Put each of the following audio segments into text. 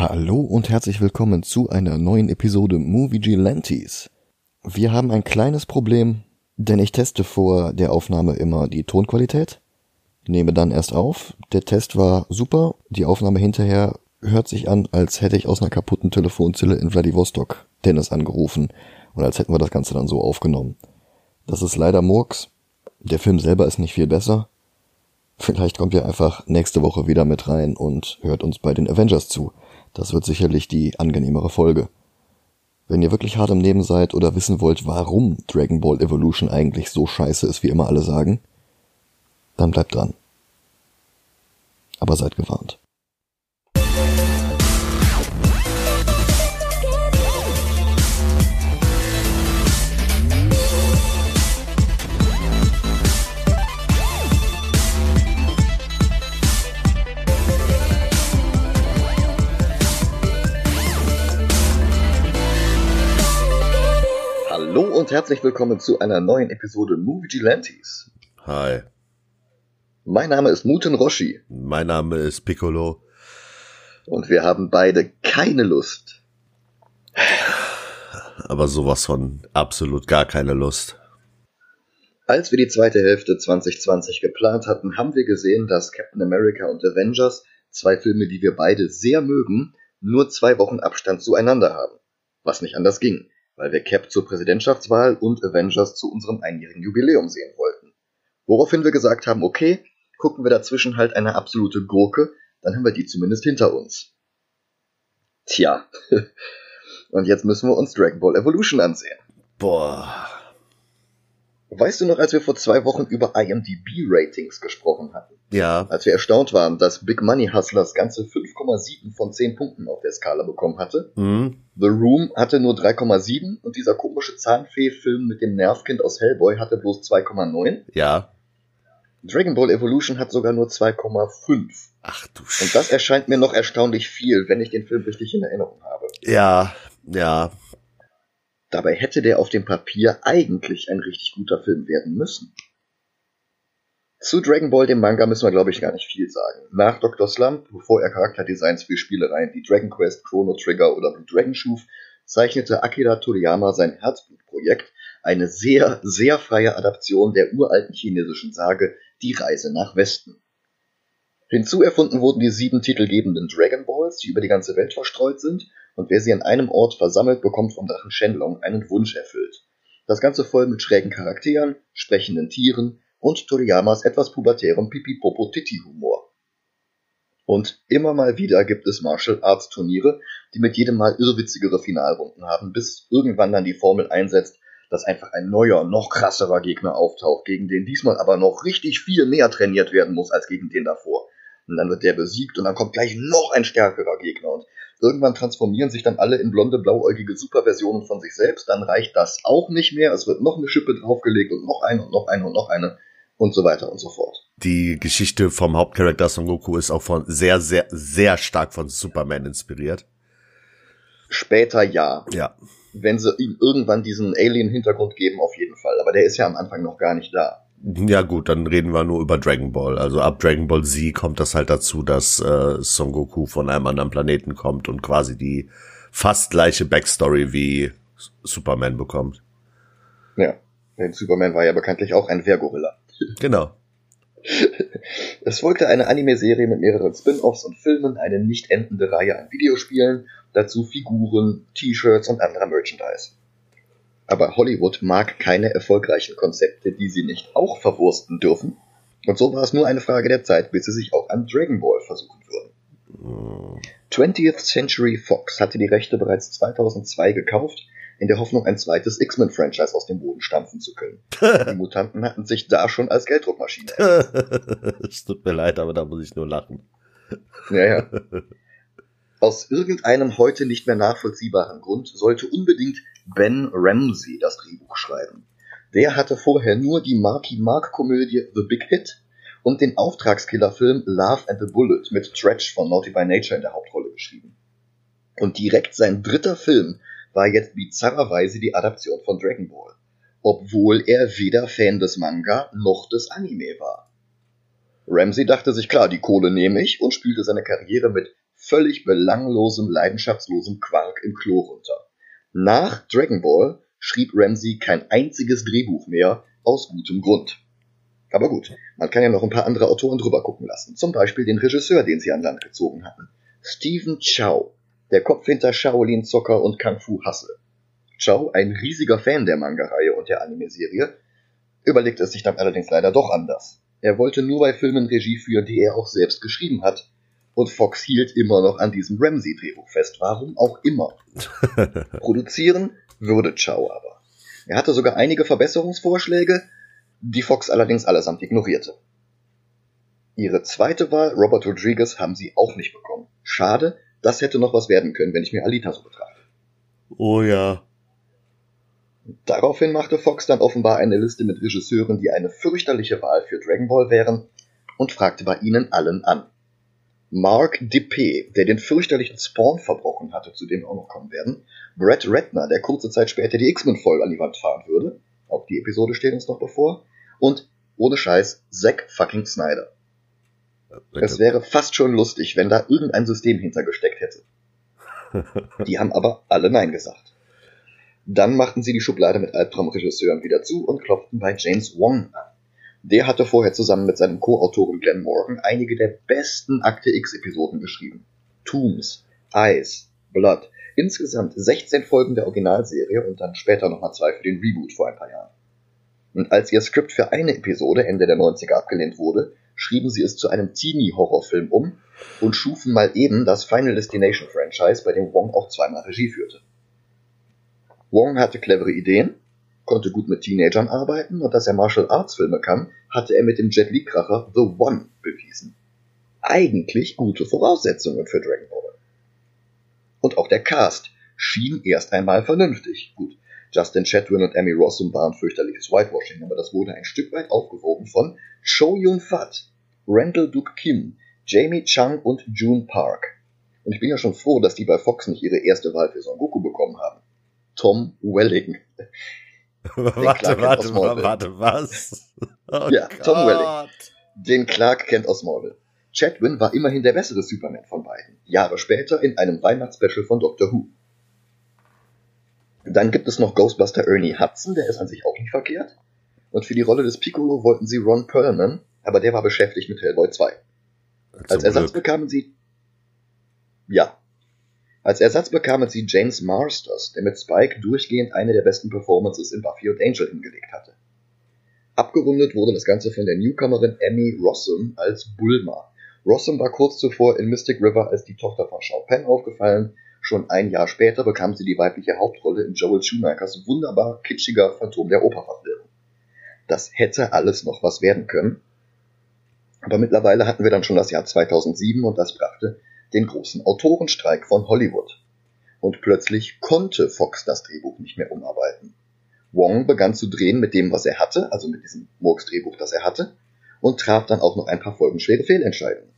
Hallo und herzlich willkommen zu einer neuen Episode Movie Gelantes. Wir haben ein kleines Problem, denn ich teste vor der Aufnahme immer die Tonqualität, nehme dann erst auf. Der Test war super, die Aufnahme hinterher hört sich an, als hätte ich aus einer kaputten Telefonzelle in Vladivostok Dennis angerufen und als hätten wir das Ganze dann so aufgenommen. Das ist leider Murks. Der Film selber ist nicht viel besser. Vielleicht kommt ihr einfach nächste Woche wieder mit rein und hört uns bei den Avengers zu. Das wird sicherlich die angenehmere Folge. Wenn ihr wirklich hart im Leben seid oder wissen wollt, warum Dragon Ball Evolution eigentlich so scheiße ist, wie immer alle sagen, dann bleibt dran. Aber seid gewarnt. Und herzlich willkommen zu einer neuen Episode Movie Gelantes. Hi, Mein Name ist Muten Roshi mein Name ist Piccolo. und wir haben beide keine Lust. Aber sowas von absolut gar keine Lust. Als wir die zweite Hälfte 2020 geplant hatten, haben wir gesehen, dass Captain America und Avengers, zwei Filme, die wir beide sehr mögen, nur zwei Wochen Abstand zueinander haben. Was nicht anders ging, weil wir Cap zur Präsidentschaftswahl und Avengers zu unserem einjährigen Jubiläum sehen wollten. Woraufhin wir gesagt haben, okay, gucken wir dazwischen halt eine absolute Gurke, dann haben wir die zumindest hinter uns. Tja. Und jetzt müssen wir uns Dragon Ball Evolution ansehen. Boah. Weißt du noch, als wir vor zwei Wochen über IMDb-Ratings gesprochen hatten? Ja, Als wir erstaunt waren, dass Big Money Hustlers ganze 5,7 von 10 Punkten auf der Skala bekommen hatte. hm, The Room hatte nur 3,7 und dieser komische Zahnfee-Film mit dem Nervkind aus Hellboy hatte bloß 2,9. ja. Dragon Ball Evolution hat sogar nur 2,5. Ach du Und das erscheint mir noch erstaunlich viel, wenn ich den Film richtig in Erinnerung habe. Ja, ja. Dabei hätte der auf dem Papier eigentlich ein richtig guter Film werden müssen. Zu Dragon Ball, dem Manga, müssen wir, glaube ich, gar nicht viel sagen. Nach Dr. Slump, bevor er Charakterdesigns für Spielereien wie Dragon Quest, Chrono Trigger oder Blue Dragon schuf, zeichnete Akira Toriyama sein Herzblutprojekt, eine sehr, sehr freie Adaption der uralten chinesischen Sage Die Reise nach Westen. Hinzu erfunden wurden die sieben titelgebenden Dragon Balls, die über die ganze Welt verstreut sind, und wer sie an einem Ort versammelt, bekommt vom Drachen Shenlong einen Wunsch erfüllt. Das Ganze voll mit schrägen Charakteren, sprechenden Tieren und Toriyamas etwas pubertärem Pipi-Popo-Titi-Humor. Und immer mal wieder gibt es Martial Arts Turniere, die mit jedem Mal irrwitzigere Finalrunden haben, bis irgendwann dann die Formel einsetzt, dass einfach ein neuer, noch krasserer Gegner auftaucht, gegen den diesmal aber noch richtig viel mehr trainiert werden muss als gegen den davor. Und dann wird der besiegt und dann kommt gleich noch ein stärkerer Gegner und irgendwann transformieren sich dann alle in blonde, blauäugige Superversionen von sich selbst, dann reicht das auch nicht mehr, es wird noch eine Schippe draufgelegt und noch eine und noch eine und noch eine und so weiter und so fort. Die Geschichte vom Hauptcharakter Son Goku ist auch von sehr, sehr, sehr stark von Superman inspiriert. Später ja, Ja. wenn sie ihm irgendwann diesen Alien-Hintergrund geben, auf jeden Fall, aber der ist ja am Anfang noch gar nicht da. Ja gut, dann reden wir nur über Dragon Ball. Also ab Dragon Ball Z kommt das halt dazu, dass äh, Son Goku von einem anderen Planeten kommt und quasi die fast gleiche Backstory wie Superman bekommt. Ja, denn Superman war ja bekanntlich auch ein Wehrgorilla. Genau. Es folgte eine Anime-Serie mit mehreren Spin-offs und Filmen, eine nicht endende Reihe an Videospielen, dazu Figuren, T-Shirts und anderer Merchandise. Aber Hollywood mag keine erfolgreichen Konzepte, die sie nicht auch verwursten dürfen. Und so war es nur eine Frage der Zeit, bis sie sich auch an Dragon Ball versuchen würden. 20th Century Fox hatte die Rechte bereits 2002 gekauft, in der Hoffnung, ein zweites X-Men-Franchise aus dem Boden stampfen zu können. Die Mutanten hatten sich da schon als Gelddruckmaschine es tut mir leid, aber da muss ich nur lachen. Ja, ja. Aus irgendeinem heute nicht mehr nachvollziehbaren Grund sollte unbedingt Ben Ramsey das Drehbuch schreiben. Der hatte vorher nur die Marky Mark Komödie The Big Hit und den Auftragskillerfilm Love and the Bullet mit Stretch von Naughty by Nature in der Hauptrolle geschrieben. Und direkt sein dritter Film war jetzt bizarrerweise die Adaption von Dragon Ball, obwohl er weder Fan des Manga noch des Anime war. Ramsey dachte sich, klar, die Kohle nehme ich und spielte seine Karriere mit völlig belanglosem, leidenschaftslosem Quark im Klo runter. Nach Dragon Ball schrieb Ramsey kein einziges Drehbuch mehr aus gutem Grund. Aber gut, man kann ja noch ein paar andere Autoren drüber gucken lassen. Zum Beispiel den Regisseur, den sie an Land gezogen hatten. Stephen Chow, der Kopf hinter Shaolin Zocker und Kung Fu Hustle. Chow, ein riesiger Fan der Manga-Reihe und der Anime-Serie, überlegte es sich dann allerdings leider doch anders. Er wollte nur bei Filmen Regie führen, die er auch selbst geschrieben hat. Und Fox hielt immer noch an diesem Ramsey-Drehbuch fest, warum auch immer. Produzieren würde Chow aber. Er hatte sogar einige Verbesserungsvorschläge, die Fox allerdings allesamt ignorierte. Ihre zweite Wahl, Robert Rodriguez, haben sie auch nicht bekommen. Schade, das hätte noch was werden können, wenn ich mir Alita so betrachte. Oh ja. Daraufhin machte Fox dann offenbar eine Liste mit Regisseuren, die eine fürchterliche Wahl für Dragon Ball wären, und fragte bei ihnen allen an. Mark Dippé, der den fürchterlichen Spawn verbrochen hatte, zu dem wir auch noch kommen werden, Brett Ratner, der kurze Zeit später die X-Men voll an die Wand fahren würde, auch die Episode steht uns noch bevor, und ohne Scheiß Zack fucking Snyder. Es wäre fast schon lustig, wenn da irgendein System hintergesteckt hätte. Die haben aber alle Nein gesagt. Dann machten sie die Schublade mit Albtraumregisseuren wieder zu und klopften bei James Wong an. Der hatte vorher zusammen mit seinem Co-Autoren Glenn Morgan einige der besten Akte X-Episoden geschrieben. Tombs, Eyes, Blood, insgesamt 16 Folgen der Originalserie und dann später nochmal zwei für den Reboot vor ein paar Jahren. Und als ihr Skript für eine Episode Ende der 90er abgelehnt wurde, schrieben sie es zu einem Teenie-Horrorfilm um und schufen mal eben das Final Destination Franchise, bei dem Wong auch zweimal Regie führte. Wong hatte clevere Ideen, konnte gut mit Teenagern arbeiten und dass er Martial Arts Filme kann, hatte er mit dem Jet Li Kracher The One bewiesen. Eigentlich gute Voraussetzungen für Dragon Ball. Und auch der Cast schien erst einmal vernünftig. Gut, Justin Chatwin und Emmy Rossum waren fürchterliches Whitewashing, aber das wurde ein Stück weit aufgewogen von Cho Yun Fat, Randall Duke Kim, Jamie Chung und June Park. Und ich bin ja schon froh, dass die bei Fox nicht ihre erste Wahl für Son Goku bekommen haben. Tom Welling. warte, warte, warte, was? Oh ja, Gott. Tom Welling. Den Clark kennt aus Marvel. Chadwin war immerhin der bessere Superman von beiden. Jahre später in einem Weihnachtsspecial von Doctor Who. Dann gibt es noch Ghostbuster Ernie Hudson, der ist an sich auch nicht verkehrt. Und für die Rolle des Piccolo wollten sie Ron Perlman, aber der war beschäftigt mit Hellboy 2. Zum Als Ersatz Glück. bekamen sie. Ja, als Ersatz bekamen sie James Marsters, der mit Spike durchgehend eine der besten Performances in Buffy und Angel hingelegt hatte. Abgerundet wurde das Ganze von der Newcomerin Emmy Rossum als Bulma. Rossum war kurz zuvor in Mystic River als die Tochter von Sean Penn aufgefallen. Schon ein Jahr später bekam sie die weibliche Hauptrolle in Joel Schumachers wunderbar kitschiger Phantom der Oper-Verfilmung. Das hätte alles noch was werden können. Aber mittlerweile hatten wir dann schon das Jahr 2007 und das brachte den großen Autorenstreik von Hollywood. Und plötzlich konnte Fox das Drehbuch nicht mehr umarbeiten. Wong begann zu drehen mit dem, was er hatte, also mit diesem Murks-Drehbuch, das er hatte, und traf dann auch noch ein paar folgenschwere Fehlentscheidungen.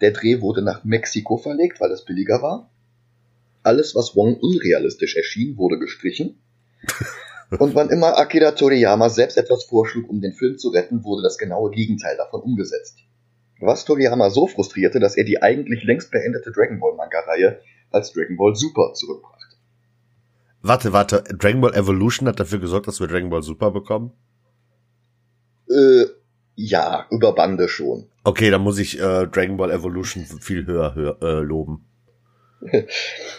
Der Dreh wurde nach Mexiko verlegt, weil es billiger war. Alles, was Wong unrealistisch erschien, wurde gestrichen. Und wann immer Akira Toriyama selbst etwas vorschlug, um den Film zu retten, wurde das genaue Gegenteil davon umgesetzt was Toriyama so frustrierte, dass er die eigentlich längst beendete Dragon Ball Manga-Reihe als Dragon Ball Super zurückbrachte. Warte, warte, Dragon Ball Evolution hat dafür gesorgt, dass wir Dragon Ball Super bekommen? Äh, ja, über Bande schon. Okay, dann muss ich äh, Dragon Ball Evolution viel höher, höher äh, loben.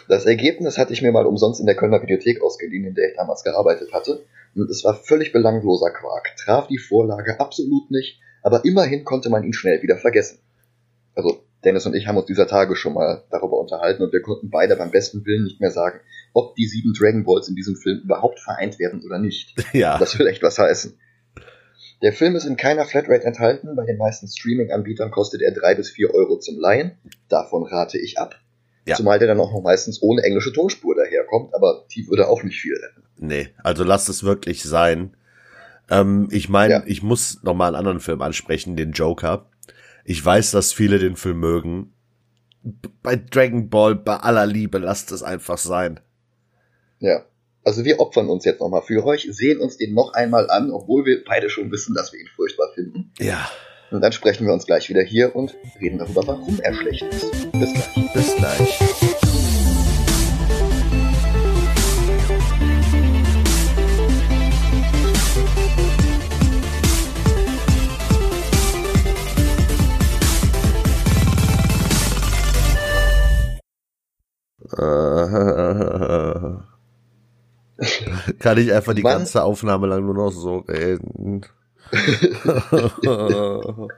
Das Ergebnis hatte ich mir mal umsonst in der Kölner Bibliothek ausgeliehen, in der ich damals gearbeitet hatte. Und es war völlig belangloser Quark, traf die Vorlage absolut nicht aber immerhin konnte man ihn schnell wieder vergessen. Also Dennis und ich haben uns dieser Tage schon mal darüber unterhalten und wir konnten beide beim besten Willen nicht mehr sagen, ob die sieben Dragon Balls in diesem Film überhaupt vereint werden oder nicht. Ja. Das will echt was heißen. Der Film ist in keiner Flatrate enthalten. Bei den meisten Streaming-Anbietern kostet er drei bis vier Euro zum Leihen. Davon rate ich ab. Ja. Zumal der dann auch noch meistens ohne englische Tonspur daherkommt, aber die würde auch nicht viel retten. Nee, also lasst es wirklich sein. Ähm, ich meine, ja. ich muss noch mal einen anderen Film ansprechen, den Joker. Ich weiß, dass viele den Film mögen. Bei Dragon Ball, bei aller Liebe, lasst es einfach sein. Ja. Also wir opfern uns jetzt nochmal für euch, sehen uns den noch einmal an, obwohl wir beide schon wissen, dass wir ihn furchtbar finden. Ja. Und dann sprechen wir uns gleich wieder hier und reden darüber, warum er schlecht ist. Bis gleich. Bis gleich. Kann ich einfach die Mann. ganze Aufnahme lang nur noch so reden.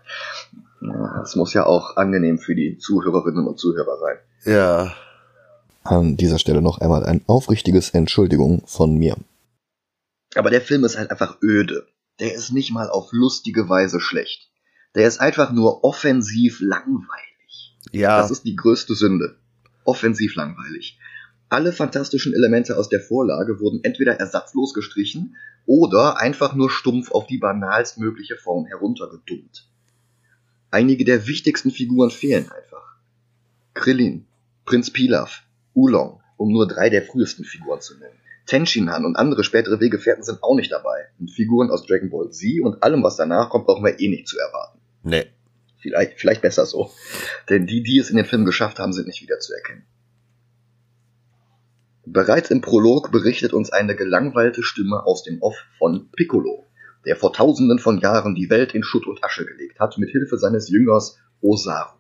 Es muss ja auch angenehm für die Zuhörerinnen und Zuhörer sein. ja. An dieser Stelle noch einmal ein aufrichtiges Entschuldigung von mir. Aber der Film ist halt einfach öde. Der ist nicht mal auf lustige Weise schlecht. Der ist einfach nur offensiv langweilig. Ja. Das ist die größte Sünde. Offensiv langweilig. Alle fantastischen Elemente aus der Vorlage wurden entweder ersatzlos gestrichen oder einfach nur stumpf auf die banalstmögliche Form heruntergedummt. Einige der wichtigsten Figuren fehlen einfach. Krillin, Prinz Pilaf, Oolong, um nur drei der frühesten Figuren zu nennen. Tenshinhan und andere spätere Weggefährten sind auch nicht dabei. Und Figuren aus Dragon Ball Z und allem, was danach kommt, brauchen wir eh nicht zu erwarten. Nee. Vielleicht, vielleicht besser so. Denn die, die es in den Film geschafft haben, sind nicht wiederzuerkennen. Bereits im Prolog berichtet uns eine gelangweilte Stimme aus dem Off von Piccolo, der vor tausenden von Jahren die Welt in Schutt und Asche gelegt hat, mit Hilfe seines Jüngers Osaru.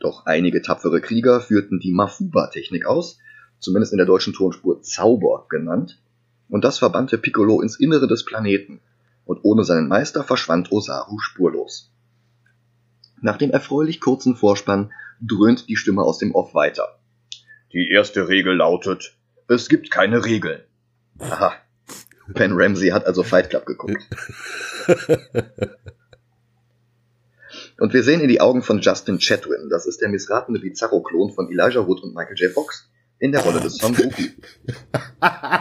Doch einige tapfere Krieger führten die Mafuba-Technik aus, zumindest in der deutschen Tonspur Zauber genannt, und das verbannte Piccolo ins Innere des Planeten, und ohne seinen Meister verschwand Osaru spurlos. Nach dem erfreulich kurzen Vorspann dröhnt die Stimme aus dem Off weiter. Die erste Regel lautet, es gibt keine Regeln. Aha. Ben Ramsey hat also Fight Club geguckt. Und wir sehen in die Augen von Justin Chatwin, das ist der missratene Bizarro-Klon von Elijah Wood und Michael J. Fox, in der Rolle des Son Goku.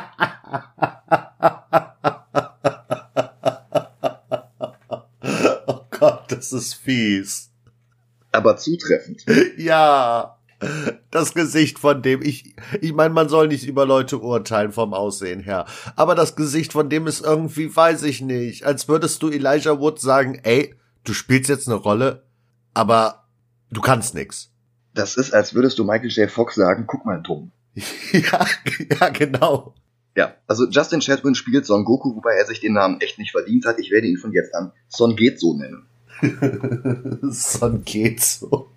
Oh Gott, das ist fies. Aber zutreffend. Ja. Das Gesicht von dem, ich, ich meine, man soll nicht über Leute urteilen vom Aussehen her. Aber das Gesicht von dem ist irgendwie, weiß ich nicht, als würdest du Elijah Wood sagen, ey, du spielst jetzt eine Rolle, aber du kannst nix. Das ist, als würdest du Michael J. Fox sagen, guck mal dumm. ja, ja, genau. Ja, also Justin Chatwin spielt Son Goku, wobei er sich den Namen echt nicht verdient hat. Ich werde ihn von jetzt an Son Getso nennen. Son geht so.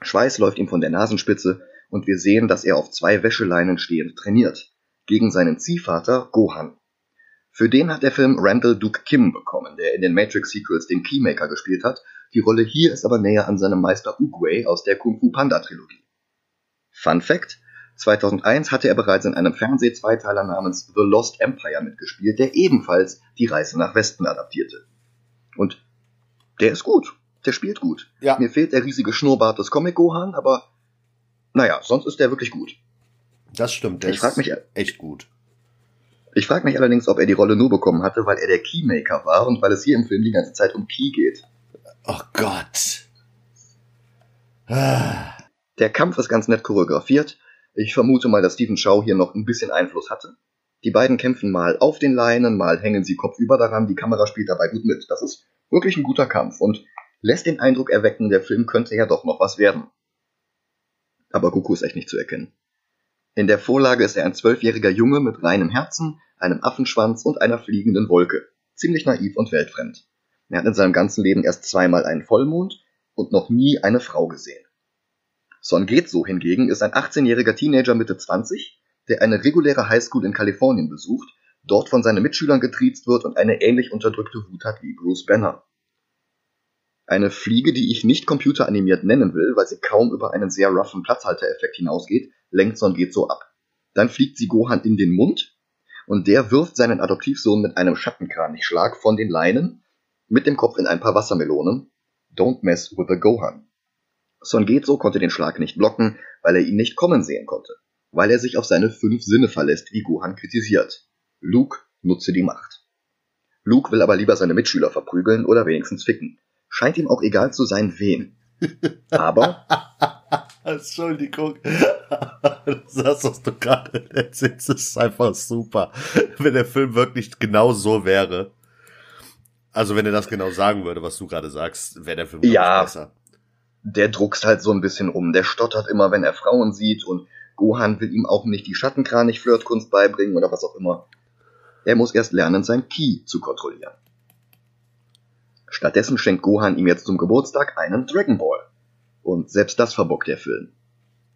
Schweiß läuft ihm von der Nasenspitze und wir sehen, dass er auf zwei Wäscheleinen stehend trainiert. Gegen seinen Ziehvater Gohan. Für den hat der Film Randall Duke Kim bekommen, der in den Matrix-Sequels den Keymaker gespielt hat. Die Rolle hier ist aber näher an seinem Meister Oogway aus der Kung Fu Panda Trilogie. Fun Fact: 2001 hatte er bereits in einem Fernseh-Zweiteiler namens The Lost Empire mitgespielt, der ebenfalls die Reise nach Westen adaptierte. Und der ist gut. Der spielt gut. Ja. Mir fehlt der riesige Schnurrbart des Comic Gohan, aber naja, sonst ist der wirklich gut. Das stimmt, der Ich frag ist mich- echt gut. Ich frage mich allerdings, ob er die Rolle nur bekommen hatte, weil er der Keymaker war und weil es hier im Film die ganze Zeit um Key geht. Oh Gott. Ah. Der Kampf ist ganz nett choreografiert. Ich vermute mal, dass Stephen Chow hier noch ein bisschen Einfluss hatte. Die beiden kämpfen mal auf den Leinen, mal hängen sie kopfüber daran. Die Kamera spielt dabei gut mit. Das ist wirklich ein guter Kampf und lässt den Eindruck erwecken, der Film könnte ja doch noch was werden. Aber Goku ist echt nicht zu erkennen. In der Vorlage ist er ein zwölfjähriger Junge mit reinem Herzen, einem Affenschwanz und einer fliegenden Wolke. Ziemlich naiv und weltfremd. Er hat in seinem ganzen Leben erst zweimal einen Vollmond und noch nie eine Frau gesehen. Son Getso hingegen ist ein 18-jähriger Teenager Mitte 20, der eine reguläre Highschool in Kalifornien besucht, dort von seinen Mitschülern getriezt wird und eine ähnlich unterdrückte Wut hat wie Bruce Banner. Eine Fliege, die ich nicht computeranimiert nennen will, weil sie kaum über einen sehr roughen Platzhaltereffekt hinausgeht, lenkt Son Getso ab. Dann fliegt sie Gohan in den Mund und der wirft seinen Adoptivsohn mit einem Schattenkranichschlag von den Leinen mit dem Kopf in ein paar Wassermelonen. Don't mess with the Gohan. Son Getso konnte den Schlag nicht blocken, weil er ihn nicht kommen sehen konnte, weil er sich auf seine fünf Sinne verlässt, wie Gohan kritisiert. Luke nutze die Macht. Luke will aber lieber seine Mitschüler verprügeln oder wenigstens ficken. Scheint ihm auch egal zu sein, wen. Aber Entschuldigung. Das, was du gerade erzählst, ist einfach super. Wenn der Film wirklich genau so wäre. Also wenn er das genau sagen würde, was du gerade sagst, wäre der Film ja, besser. Der druckst halt so ein bisschen rum. Der stottert immer, wenn er Frauen sieht und Gohan will ihm auch nicht die Schattenkranich-Flirtkunst beibringen oder was auch immer. Er muss erst lernen, sein Ki zu kontrollieren. Stattdessen schenkt Gohan ihm jetzt zum Geburtstag einen Dragon Ball. Und selbst das verbockt der Film.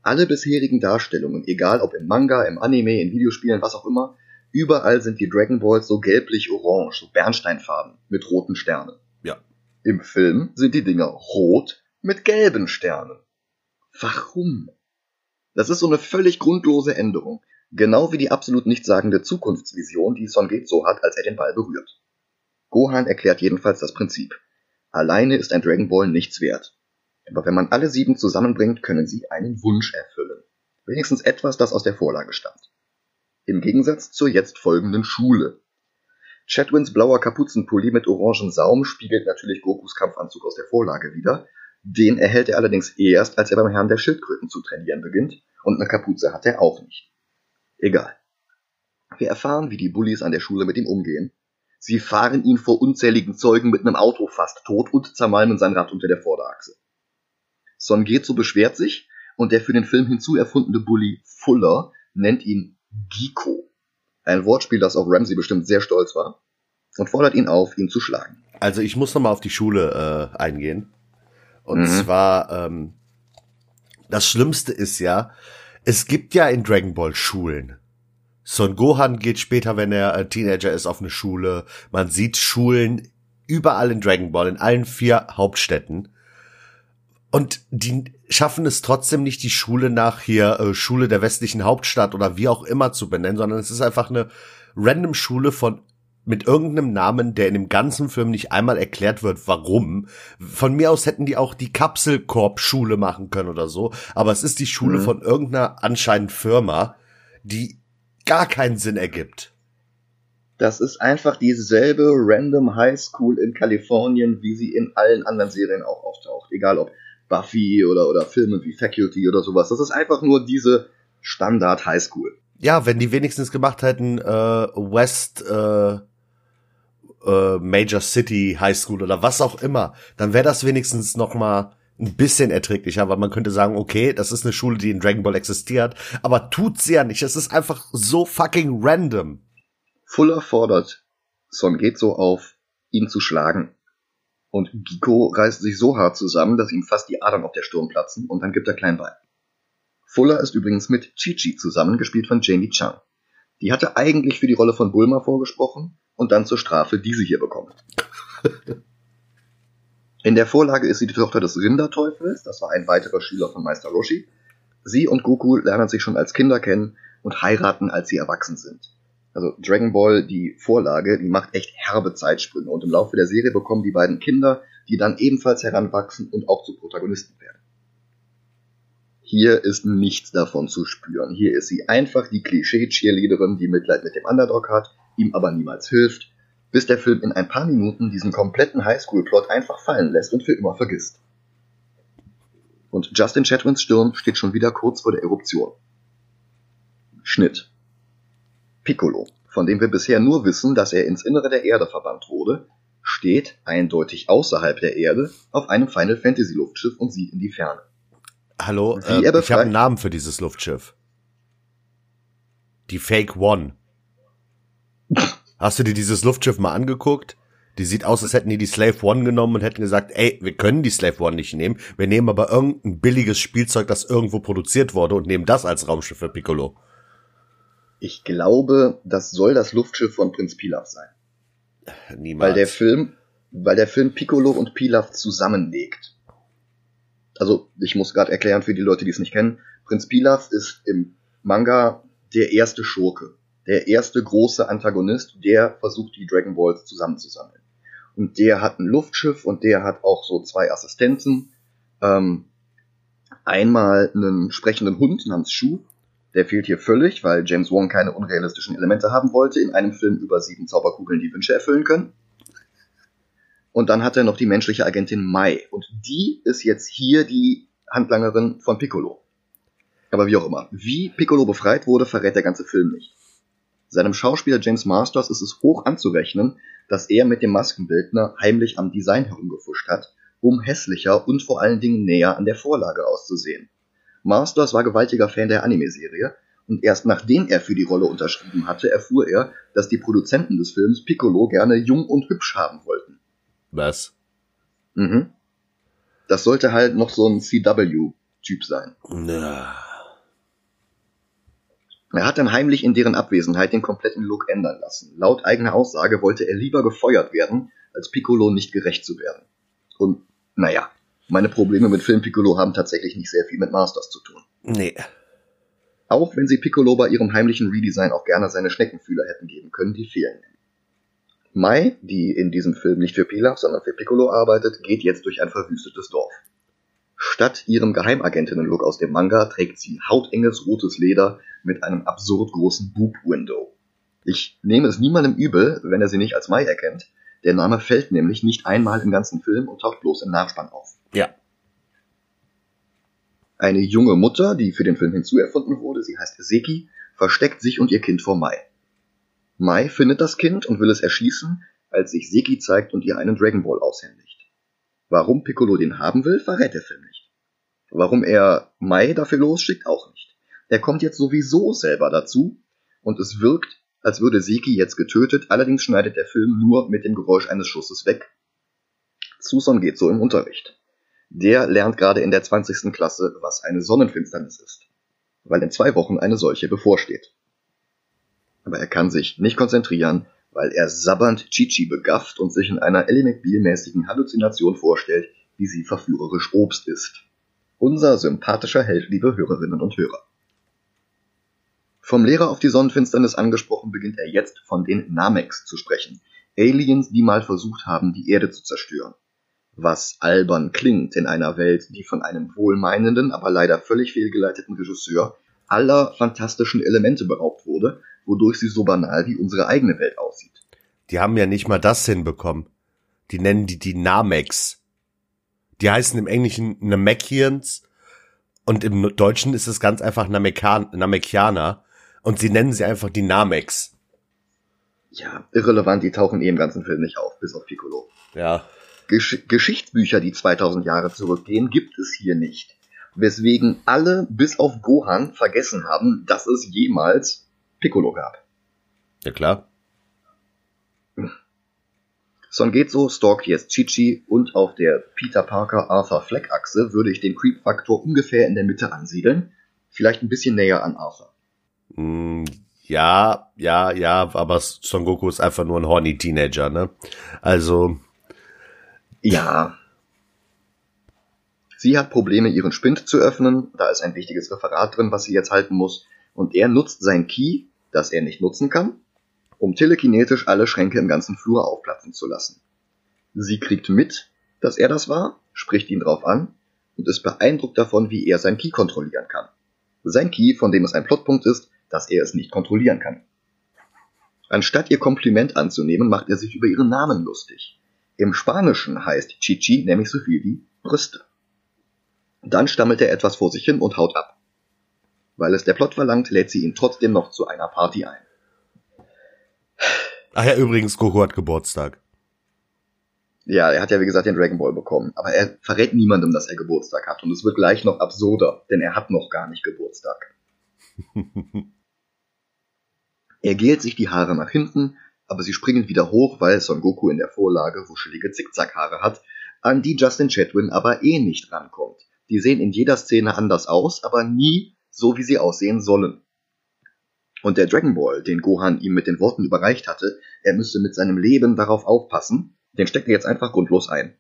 Alle bisherigen Darstellungen, egal ob im Manga, im Anime, in Videospielen, was auch immer, überall sind die Dragon Balls so gelblich-orange, so Bernsteinfarben mit roten Sternen. Ja. Im Film sind die Dinger rot mit gelben Sternen. Warum? Das ist so eine völlig grundlose Änderung. Genau wie die absolut nichtssagende Zukunftsvision, die Son Getsu hat, als er den Ball berührt. Gohan erklärt jedenfalls das Prinzip. Alleine ist ein Dragon Ball nichts wert. Aber wenn man alle sieben zusammenbringt, können sie einen Wunsch erfüllen. Wenigstens etwas, das aus der Vorlage stammt. Im Gegensatz zur jetzt folgenden Schule. Chatwins blauer Kapuzenpulli mit orangen Saum spiegelt natürlich Gokus Kampfanzug aus der Vorlage wieder, den erhält er allerdings erst, als er beim Herrn der Schildkröten zu trainieren beginnt, und eine Kapuze hat er auch nicht. Egal. Wir erfahren, wie die Bullies an der Schule mit ihm umgehen. Sie fahren ihn vor unzähligen Zeugen mit einem Auto fast tot und zermalmen sein Rad unter der Vorderachse. Son Gezo beschwert sich und der für den Film hinzuerfundene Bully Fuller nennt ihn Giko. Ein Wortspiel, das auf Ramsey bestimmt sehr stolz war und fordert ihn auf, ihn zu schlagen. Also ich muss nochmal auf die Schule äh, eingehen. Und mhm. zwar, ähm, das Schlimmste ist ja, es gibt ja in Dragon Ball Schulen. Son Gohan geht später, wenn er äh, Teenager ist, auf eine Schule. Man sieht Schulen überall in Dragon Ball, in allen vier Hauptstädten. Und die schaffen es trotzdem nicht, die Schule nach hier äh, Schule der westlichen Hauptstadt oder wie auch immer zu benennen, sondern es ist einfach eine random Schule von mit irgendeinem Namen, der in dem ganzen Film nicht einmal erklärt wird, warum. Von mir aus hätten die auch die Kapselkorb-Schule machen können oder so, aber es ist die Schule mhm. von irgendeiner anscheinend Firma, die gar keinen Sinn ergibt. Das ist einfach dieselbe random High School in Kalifornien, wie sie in allen anderen Serien auch auftaucht. Egal ob Buffy oder, oder Filme wie Faculty oder sowas. Das ist einfach nur diese Standard High School. Ja, wenn die wenigstens gemacht hätten, äh, West, äh, äh, Major City High School oder was auch immer, dann wäre das wenigstens noch mal ein bisschen erträglicher, weil man könnte sagen, okay, das ist eine Schule, die in Dragon Ball existiert, aber tut sie ja nicht. Es ist einfach so fucking random. Fuller fordert Son Getzo auf, ihn zu schlagen. Und Giko reißt sich so hart zusammen, dass ihm fast die Adern auf der Stirn platzen und dann gibt er klein bei. Fuller ist übrigens mit Chi-Chi zusammengespielt von Jamie Chung. Die hatte eigentlich für die Rolle von Bulma vorgesprochen, und dann zur Strafe diese hier bekommt. In der Vorlage ist sie die Tochter des Rinderteufels, das war ein weiterer Schüler von Meister Roshi. Sie und Goku lernen sich schon als Kinder kennen und heiraten, als sie erwachsen sind. Also Dragon Ball, die Vorlage, die macht echt herbe Zeitsprünge und im Laufe der Serie bekommen die beiden Kinder, die dann ebenfalls heranwachsen und auch zu Protagonisten werden. Hier ist nichts davon zu spüren. Hier ist sie einfach die Klischee-Cheerleaderin, die Mitleid mit dem Underdog hat ihm aber niemals hilft, bis der Film in ein paar Minuten diesen kompletten Highschool-Plot einfach fallen lässt und für immer vergisst. Und Justin Chatwins Stirn steht schon wieder kurz vor der Eruption. Schnitt. Piccolo, von dem wir bisher nur wissen, dass er ins Innere der Erde verbannt wurde, steht, eindeutig außerhalb der Erde, auf einem Final Fantasy Luftschiff und sieht in die Ferne. Hallo, äh, ich habe einen Namen für dieses Luftschiff. Die Fake One. Hast du dir dieses Luftschiff mal angeguckt? Die sieht aus, als hätten die die Slave One genommen und hätten gesagt, ey, wir können die Slave One nicht nehmen. Wir nehmen aber irgendein billiges Spielzeug, das irgendwo produziert wurde und nehmen das als Raumschiff für Piccolo. Ich glaube, das soll das Luftschiff von Prinz Pilaf sein. Niemals. Weil der Film, weil der Film Piccolo und Pilaf zusammenlegt. Also, ich muss gerade erklären für die Leute, die es nicht kennen. Prinz Pilaf ist im Manga der erste Schurke der erste große Antagonist, der versucht, die Dragon Balls zusammenzusammeln. Und der hat ein Luftschiff und der hat auch so zwei Assistenten. Ähm, einmal einen sprechenden Hund namens Shu. Der fehlt hier völlig, weil James Wong keine unrealistischen Elemente haben wollte in einem Film über sieben Zauberkugeln, die Wünsche erfüllen können. Und dann hat er noch die menschliche Agentin Mai. Und die ist jetzt hier die Handlangerin von Piccolo. Aber wie auch immer, wie Piccolo befreit wurde, verrät der ganze Film nicht. Seinem Schauspieler James Masters ist es hoch anzurechnen, dass er mit dem Maskenbildner heimlich am Design herumgefuscht hat, um hässlicher und vor allen Dingen näher an der Vorlage auszusehen. Masters war gewaltiger Fan der Anime-Serie und erst nachdem er für die Rolle unterschrieben hatte, erfuhr er, dass die Produzenten des Films Piccolo gerne jung und hübsch haben wollten. Was? Mhm. Das sollte halt noch so ein CW-Typ sein. Ja. Er hat dann heimlich in deren Abwesenheit den kompletten Look ändern lassen. Laut eigener Aussage wollte er lieber gefeuert werden, als Piccolo nicht gerecht zu werden. Und naja, meine Probleme mit Film Piccolo haben tatsächlich nicht sehr viel mit Masters zu tun. Nee. Auch wenn sie Piccolo bei ihrem heimlichen Redesign auch gerne seine Schneckenfühler hätten geben können, die fehlen. Mai, die in diesem Film nicht für Pilaf, sondern für Piccolo arbeitet, geht jetzt durch ein verwüstetes Dorf. Statt ihrem Geheimagentinnen-Look aus dem Manga trägt sie hautenges rotes Leder mit einem absurd großen Boob-Window. Ich nehme es niemandem übel, wenn er sie nicht als Mai erkennt. Der Name fällt nämlich nicht einmal im ganzen Film und taucht bloß im Nachspann auf. Ja. Eine junge Mutter, die für den Film hinzuerfunden wurde, sie heißt Seki, versteckt sich und ihr Kind vor Mai. Mai findet das Kind und will es erschießen, als sich Seki zeigt und ihr einen Dragon Ball aushändigt. Warum Piccolo den haben will, verrät der Film nicht. Warum er Mai dafür losschickt, auch nicht. Er kommt jetzt sowieso selber dazu und es wirkt, als würde Seki jetzt getötet, allerdings schneidet der Film nur mit dem Geräusch eines Schusses weg. Susan geht so im Unterricht. Der lernt gerade in der 20. Klasse, was eine Sonnenfinsternis ist, weil in zwei Wochen eine solche bevorsteht. Aber er kann sich nicht konzentrieren, weil er sabbernd Chichi begafft und sich in einer Ellie McBeal-mäßigen Halluzination vorstellt, wie sie verführerisch Obst isst. Unser sympathischer Held, liebe Hörerinnen und Hörer. Vom Lehrer auf die Sonnenfinsternis angesprochen, beginnt er jetzt von den Namex zu sprechen. Aliens, die mal versucht haben, die Erde zu zerstören. Was albern klingt in einer Welt, die von einem wohlmeinenden, aber leider völlig fehlgeleiteten Regisseur aller fantastischen Elemente beraubt wurde wodurch sie so banal wie unsere eigene Welt aussieht. Die haben ja nicht mal das hinbekommen. Die nennen die die Namex. Die heißen im Englischen Namekians und im Deutschen ist es ganz einfach Namekan Namekianer und sie nennen sie einfach die Namex. Ja, irrelevant, die tauchen eh im ganzen Film nicht auf, bis auf Piccolo. Ja. Gesch Geschichtsbücher, die 2000 Jahre zurückgehen, gibt es hier nicht. Weswegen alle bis auf Gohan vergessen haben, dass es jemals Piccolo gab. Ja klar. Son Getso stalkt jetzt Chichi und auf der Peter Parker Arthur Fleck Achse würde ich den Creep-Faktor ungefähr in der Mitte ansiedeln. Vielleicht ein bisschen näher an Arthur. Mm, ja, ja, ja, aber Son Goku ist einfach nur ein horny Teenager, ne? Also. Ja. Sie hat Probleme, ihren Spind zu öffnen. Da ist ein wichtiges Referat drin, was sie jetzt halten muss. Und er nutzt sein Key, das er nicht nutzen kann, um telekinetisch alle Schränke im ganzen Flur aufplatzen zu lassen. Sie kriegt mit, dass er das war, spricht ihn drauf an und ist beeindruckt davon, wie er sein Key kontrollieren kann. Sein Key, von dem es ein Plotpunkt ist, dass er es nicht kontrollieren kann. Anstatt ihr Kompliment anzunehmen, macht er sich über ihren Namen lustig. Im Spanischen heißt Chichi nämlich so viel wie Brüste. Dann stammelt er etwas vor sich hin und haut ab. Weil es der Plot verlangt, lädt sie ihn trotzdem noch zu einer Party ein. Ach ja, übrigens, Goku hat Geburtstag. Ja, er hat ja wie gesagt den Dragon Ball bekommen, aber er verrät niemandem, dass er Geburtstag hat und es wird gleich noch absurder, denn er hat noch gar nicht Geburtstag. er gelt sich die Haare nach hinten, aber sie springen wieder hoch, weil Son Goku in der Vorlage wuschelige Zickzackhaare hat, an die Justin Chatwin aber eh nicht rankommt. Die sehen in jeder Szene anders aus, aber nie so wie sie aussehen sollen. Und der Dragon Ball, den Gohan ihm mit den Worten überreicht hatte, er müsse mit seinem Leben darauf aufpassen, den steckt er jetzt einfach grundlos ein.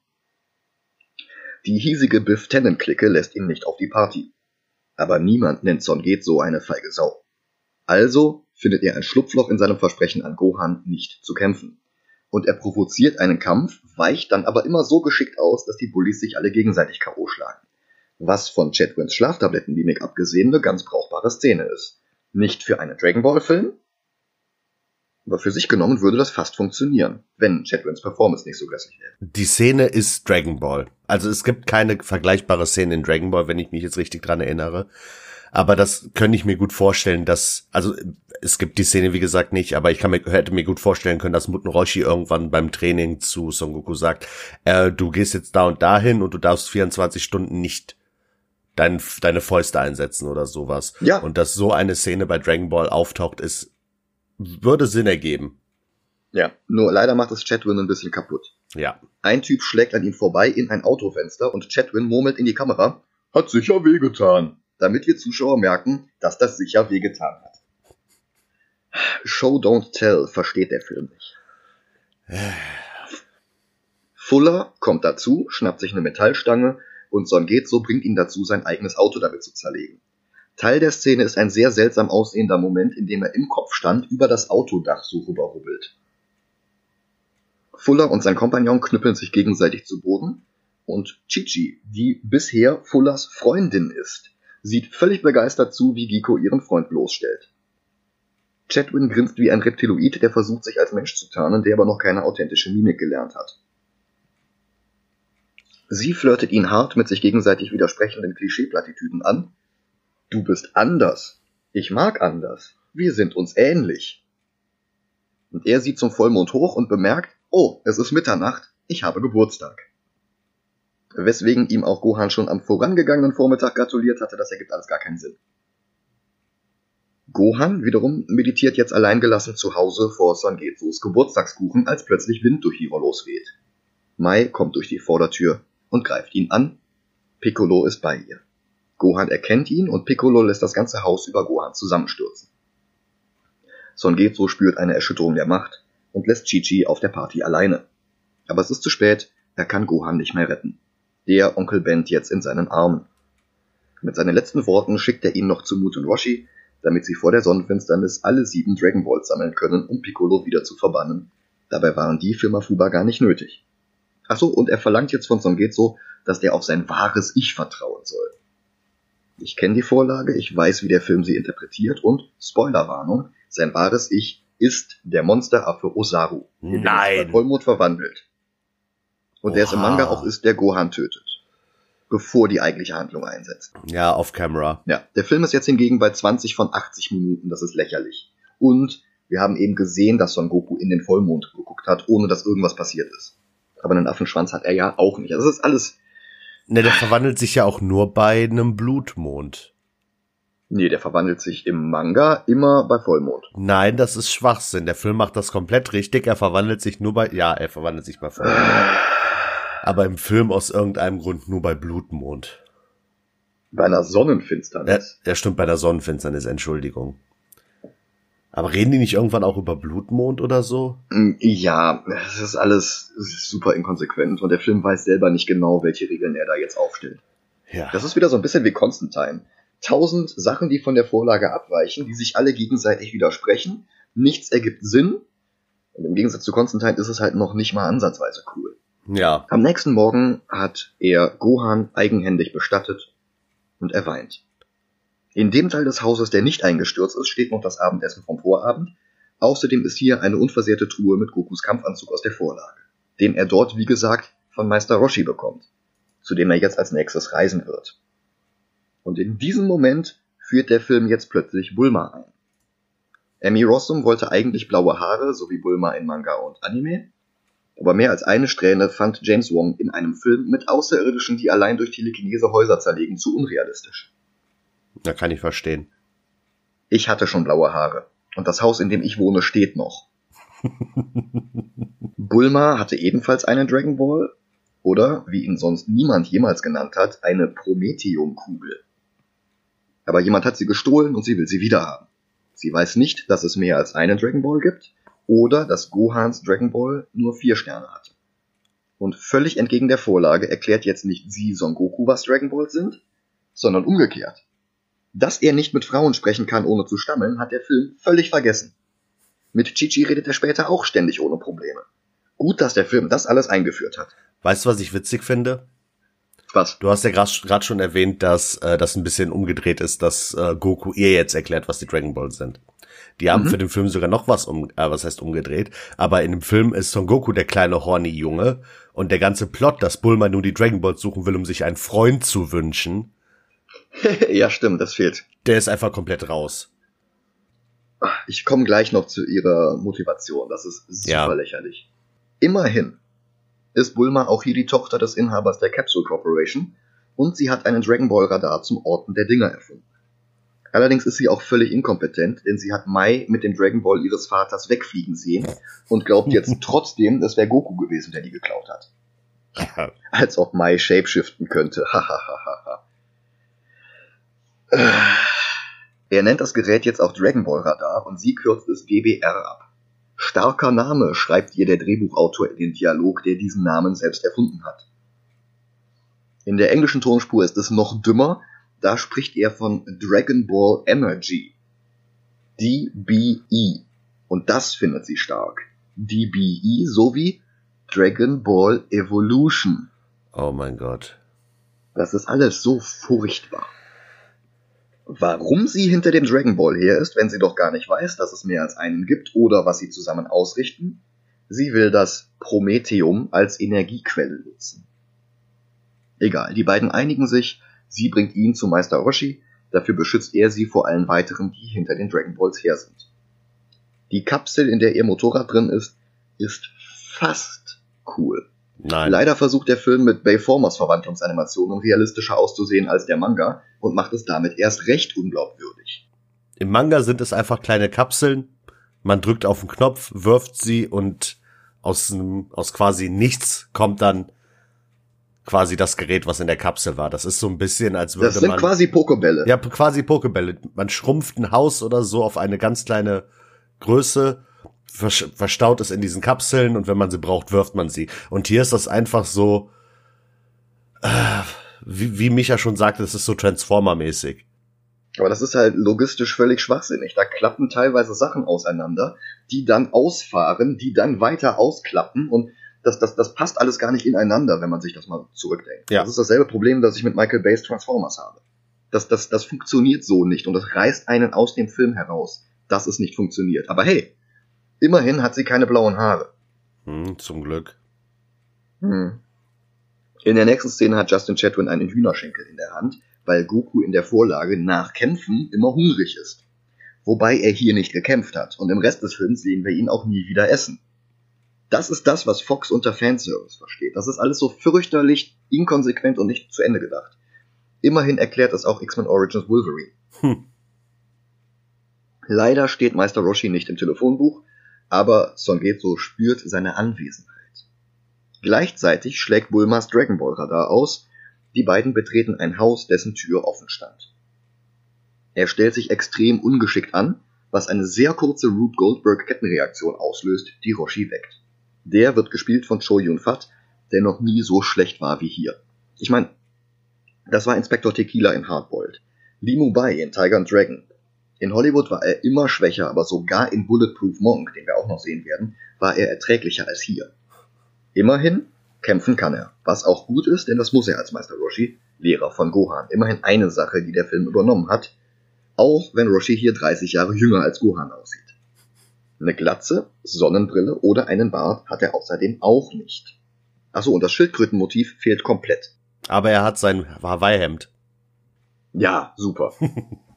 Die hiesige Biff Tannen Clique lässt ihn nicht auf die Party. Aber niemand nennt Son Geht so eine feige Sau. Also findet er ein Schlupfloch in seinem Versprechen an Gohan, nicht zu kämpfen. Und er provoziert einen Kampf, weicht dann aber immer so geschickt aus, dass die Bullies sich alle gegenseitig K.O. schlagen was von Chatwins Schlaftablettenmimik abgesehen eine ganz brauchbare Szene ist. Nicht für einen Dragon Ball Film, Aber für sich genommen würde das fast funktionieren, wenn Chatwins Performance nicht so grässlich wäre. Die Szene ist Dragon Ball. Also es gibt keine vergleichbare Szene in Dragon Ball, wenn ich mich jetzt richtig dran erinnere. Aber das könnte ich mir gut vorstellen, dass, also es gibt die Szene wie gesagt nicht, aber ich kann mir, hätte mir gut vorstellen können, dass Muten Roshi irgendwann beim Training zu Son Goku sagt, äh, du gehst jetzt da und dahin und du darfst 24 Stunden nicht dein, deine Fäuste einsetzen oder sowas. Ja. Und dass so eine Szene bei Dragon Ball auftaucht, ist, würde Sinn ergeben. Ja. Nur leider macht es Chatwin ein bisschen kaputt. Ja. Ein Typ schlägt an ihm vorbei in ein Autofenster und Chatwin murmelt in die Kamera, hat sicher wehgetan, damit wir Zuschauer merken, dass das sicher wehgetan hat. Show don't tell versteht der Film nicht. Fuller kommt dazu, schnappt sich eine Metallstange und Son Getso bringt ihn dazu, sein eigenes Auto damit zu zerlegen. Teil der Szene ist ein sehr seltsam aussehender Moment, in dem er im Kopfstand über das Autodach so rüberrubbelt. Fuller und sein Kompagnon knüppeln sich gegenseitig zu Boden und Chichi, die bisher Fullers Freundin ist, sieht völlig begeistert zu, wie Giko ihren Freund bloßstellt. Chatwin grinst wie ein Reptiloid, der versucht sich als Mensch zu tarnen, der aber noch keine authentische Mimik gelernt hat. Sie flirtet ihn hart mit sich gegenseitig widersprechenden Klischeeplattitüden an. Du bist anders. Ich mag anders. Wir sind uns ähnlich. Und er sieht zum Vollmond hoch und bemerkt, oh, es ist Mitternacht, ich habe Geburtstag. Weswegen ihm auch Gohan schon am vorangegangenen Vormittag gratuliert hatte, das ergibt alles gar keinen Sinn. Gohan wiederum meditiert jetzt alleingelassen zu Hause vor Sangetsus Geburtstagskuchen, als plötzlich Wind durch Hiro losweht. Mai kommt durch die Vordertür und greift ihn an. Piccolo ist bei ihr. Gohan erkennt ihn und Piccolo lässt das ganze Haus über Gohan zusammenstürzen. Son Getsu spürt eine Erschütterung der Macht und lässt Chi-Chi auf der Party alleine. Aber es ist zu spät, er kann Gohan nicht mehr retten. Der Onkel Bent jetzt in seinen Armen. Mit seinen letzten Worten schickt er ihn noch zu Mut und Roshi, damit sie vor der Sonnenfinsternis alle sieben Dragon Balls sammeln können, um Piccolo wieder zu verbannen. Dabei waren die für Mafuba gar nicht nötig. Achso, und er verlangt jetzt von Son Getsu, dass der auf sein wahres Ich vertrauen soll. Ich kenne die Vorlage, ich weiß, wie der Film sie interpretiert und, Spoilerwarnung, sein wahres Ich ist der Monsteraffe Osaru, in den Nein. Vollmond verwandelt. Und der es im Oha. Manga auch ist, der Gohan tötet. Bevor die eigentliche Handlung einsetzt. Ja, off camera. Ja, der Film ist jetzt hingegen bei 20 von 80 Minuten, das ist lächerlich. Und wir haben eben gesehen, dass Son Goku in den Vollmond geguckt hat, ohne dass irgendwas passiert ist. Aber einen Affenschwanz hat er ja auch nicht. Also das ist alles. Ne, der verwandelt sich ja auch nur bei einem Blutmond. Nee, der verwandelt sich im Manga immer bei Vollmond. Nein, das ist Schwachsinn. Der Film macht das komplett richtig. Er verwandelt sich nur bei, ja, er verwandelt sich bei Vollmond. Aber im Film aus irgendeinem Grund nur bei Blutmond. Bei einer Ja, Sonnenfinsternis. ja, stimmt, bei der Sonnenfinsternis, Entschuldigung. Aber reden die nicht irgendwann auch über Blutmond oder so? Mm, Ja, es ist alles ist super inkonsequent und der Film weiß selber nicht genau, welche Regeln er da jetzt aufstellt. Ja. Das ist wieder so ein bisschen wie Constantine. Tausend Sachen, die von der Vorlage abweichen, die sich alle gegenseitig widersprechen. Nichts ergibt Sinn. Und im Gegensatz zu Constantine ist es halt noch nicht mal ansatzweise cool. ja. Am nächsten Morgen hat er Gohan eigenhändig bestattet und er weint. In dem Teil des Hauses, der nicht eingestürzt ist, steht noch das Abendessen vom Vorabend. Außerdem ist hier eine unversehrte Truhe mit Gokus Kampfanzug aus der Vorlage, den er dort, wie gesagt, von Meister Roshi bekommt, zu dem er jetzt als nächstes reisen wird. Und in diesem Moment führt der Film jetzt plötzlich Bulma ein. Amy Rossum wollte eigentlich blaue Haare, so wie Bulma in Manga und Anime, aber mehr als eine Strähne fand James Wong in einem Film mit Außerirdischen, die allein durch Telekinese Häuser zerlegen, zu unrealistisch. Da kann ich verstehen. Ich hatte schon blaue Haare. Und das Haus, in dem ich wohne, steht noch. Bulma hatte ebenfalls einen Dragon Ball. Oder, wie ihn sonst niemand jemals genannt hat, eine Prometheum-Kugel. Aber jemand hat sie gestohlen und sie will sie wiederhaben. Sie weiß nicht, dass es mehr als einen Dragon Ball gibt oder dass Gohans Dragon Ball nur vier Sterne hat. Und völlig entgegen der Vorlage erklärt jetzt nicht sie Son Goku, was Dragon Balls sind, sondern umgekehrt. Dass er nicht mit Frauen sprechen kann, ohne zu stammeln, hat der Film völlig vergessen. Mit Chichi redet er später auch ständig ohne Probleme. Gut, dass der Film das alles eingeführt hat. Weißt du, was ich witzig finde? Was? Du hast ja gerade schon erwähnt, dass äh, das ein bisschen umgedreht ist, dass äh, Goku ihr jetzt erklärt, was die Dragon Balls sind. Die haben mhm. für den Film sogar noch was um, äh, was heißt umgedreht. Aber in dem Film ist Son Goku der kleine horny Junge und der ganze Plot, dass Bulma nun die Dragon Balls suchen will, um sich einen Freund zu wünschen. ja, stimmt, das fehlt. Der ist einfach komplett raus. Ich komme gleich noch zu ihrer Motivation. Das ist super ja. lächerlich. Immerhin ist Bulma auch hier die Tochter des Inhabers der Capsule Corporation und sie hat einen Dragon Ball Radar zum Orten der Dinger erfunden. Allerdings ist sie auch völlig inkompetent, denn sie hat Mai mit dem Dragon Ball ihres Vaters wegfliegen sehen und glaubt jetzt trotzdem, es wäre Goku gewesen, der die geklaut hat. Als ob Mai shapeshiften könnte. Er nennt das Gerät jetzt auch Dragon Ball Radar und sie kürzt es DBR ab. Starker Name, schreibt ihr der Drehbuchautor in den Dialog, der diesen Namen selbst erfunden hat. In der englischen Tonspur ist es noch dümmer, da spricht er von Dragon Ball Energy. DBE. Und das findet sie stark. DBE sowie Dragon Ball Evolution. Oh mein Gott. Das ist alles so furchtbar. Warum sie hinter dem Dragon Ball her ist, wenn sie doch gar nicht weiß, dass es mehr als einen gibt oder was sie zusammen ausrichten? Sie will das Prometheum als Energiequelle nutzen. Egal, die beiden einigen sich, Sie bringt ihn zu Meister Roshi, dafür beschützt er sie vor allen weiteren, die hinter den Dragon Balls her sind. Die Kapsel, in der ihr Motorrad drin ist, ist fast cool. Nein. Leider versucht der Film mit Bayformers Verwandlungsanimationen realistischer auszusehen als der Manga und macht es damit erst recht unglaubwürdig. Im Manga sind es einfach kleine Kapseln. Man drückt auf den Knopf, wirft sie und aus, aus quasi nichts kommt dann quasi das Gerät, was in der Kapsel war. Das ist so ein bisschen, als würde man. Das sind man, quasi Pokebälle. Ja, quasi Pokebälle. Man schrumpft ein Haus oder so auf eine ganz kleine Größe, verstaut es in diesen Kapseln und wenn man sie braucht, wirft man sie. Und hier ist das einfach so, äh, wie, wie Micha schon sagte, das ist so Transformer-mäßig. Aber das ist halt logistisch völlig schwachsinnig. Da klappen teilweise Sachen auseinander, die dann ausfahren, die dann weiter ausklappen und das, das, das passt alles gar nicht ineinander, wenn man sich das mal zurückdenkt. Ja. Das ist dasselbe Problem, das ich mit Michael Bay's Transformers habe. Das, das, das funktioniert so nicht und das reißt einen aus dem Film heraus, dass es nicht funktioniert. Aber hey, immerhin hat sie keine blauen Haare. Hm, zum Glück. Hm. In der nächsten Szene hat Justin Chatwin einen Hühnerschenkel in der Hand, weil Goku in der Vorlage nach Kämpfen immer hungrig ist. Wobei er hier nicht gekämpft hat und im Rest des Films sehen wir ihn auch nie wieder essen. Das ist das, was Fox unter Fanservice versteht. Das ist alles so fürchterlich inkonsequent und nicht zu Ende gedacht. Immerhin erklärt es auch X-Men Origins Wolverine. Hm. Leider steht Meister Roshi nicht im Telefonbuch, aber Son spürt seine Anwesenheit. Gleichzeitig schlägt Bulmas Dragon Ball Radar aus. Die beiden betreten ein Haus, dessen Tür offen stand. Er stellt sich extrem ungeschickt an, was eine sehr kurze Rube Goldberg Kettenreaktion auslöst, die Roshi weckt. Der wird gespielt von Cho Yun Fat, der noch nie so schlecht war wie hier. Ich meine, das war Inspektor Tequila in Hardboiled. Lee Mubai in Tiger and Dragon. In Hollywood war er immer schwächer, aber sogar in Bulletproof Monk, den wir auch noch sehen werden, war er erträglicher als hier. Immerhin, kämpfen kann er. Was auch gut ist, denn das muss er als Meister Roshi, Lehrer von Gohan. Immerhin eine Sache, die der Film übernommen hat. Auch wenn Roshi hier 30 Jahre jünger als Gohan aussieht. Eine Glatze, Sonnenbrille oder einen Bart hat er außerdem auch nicht. Achso, und das Schildkrötenmotiv fehlt komplett. Aber er hat sein Hawaii-Hemd. Ja, super.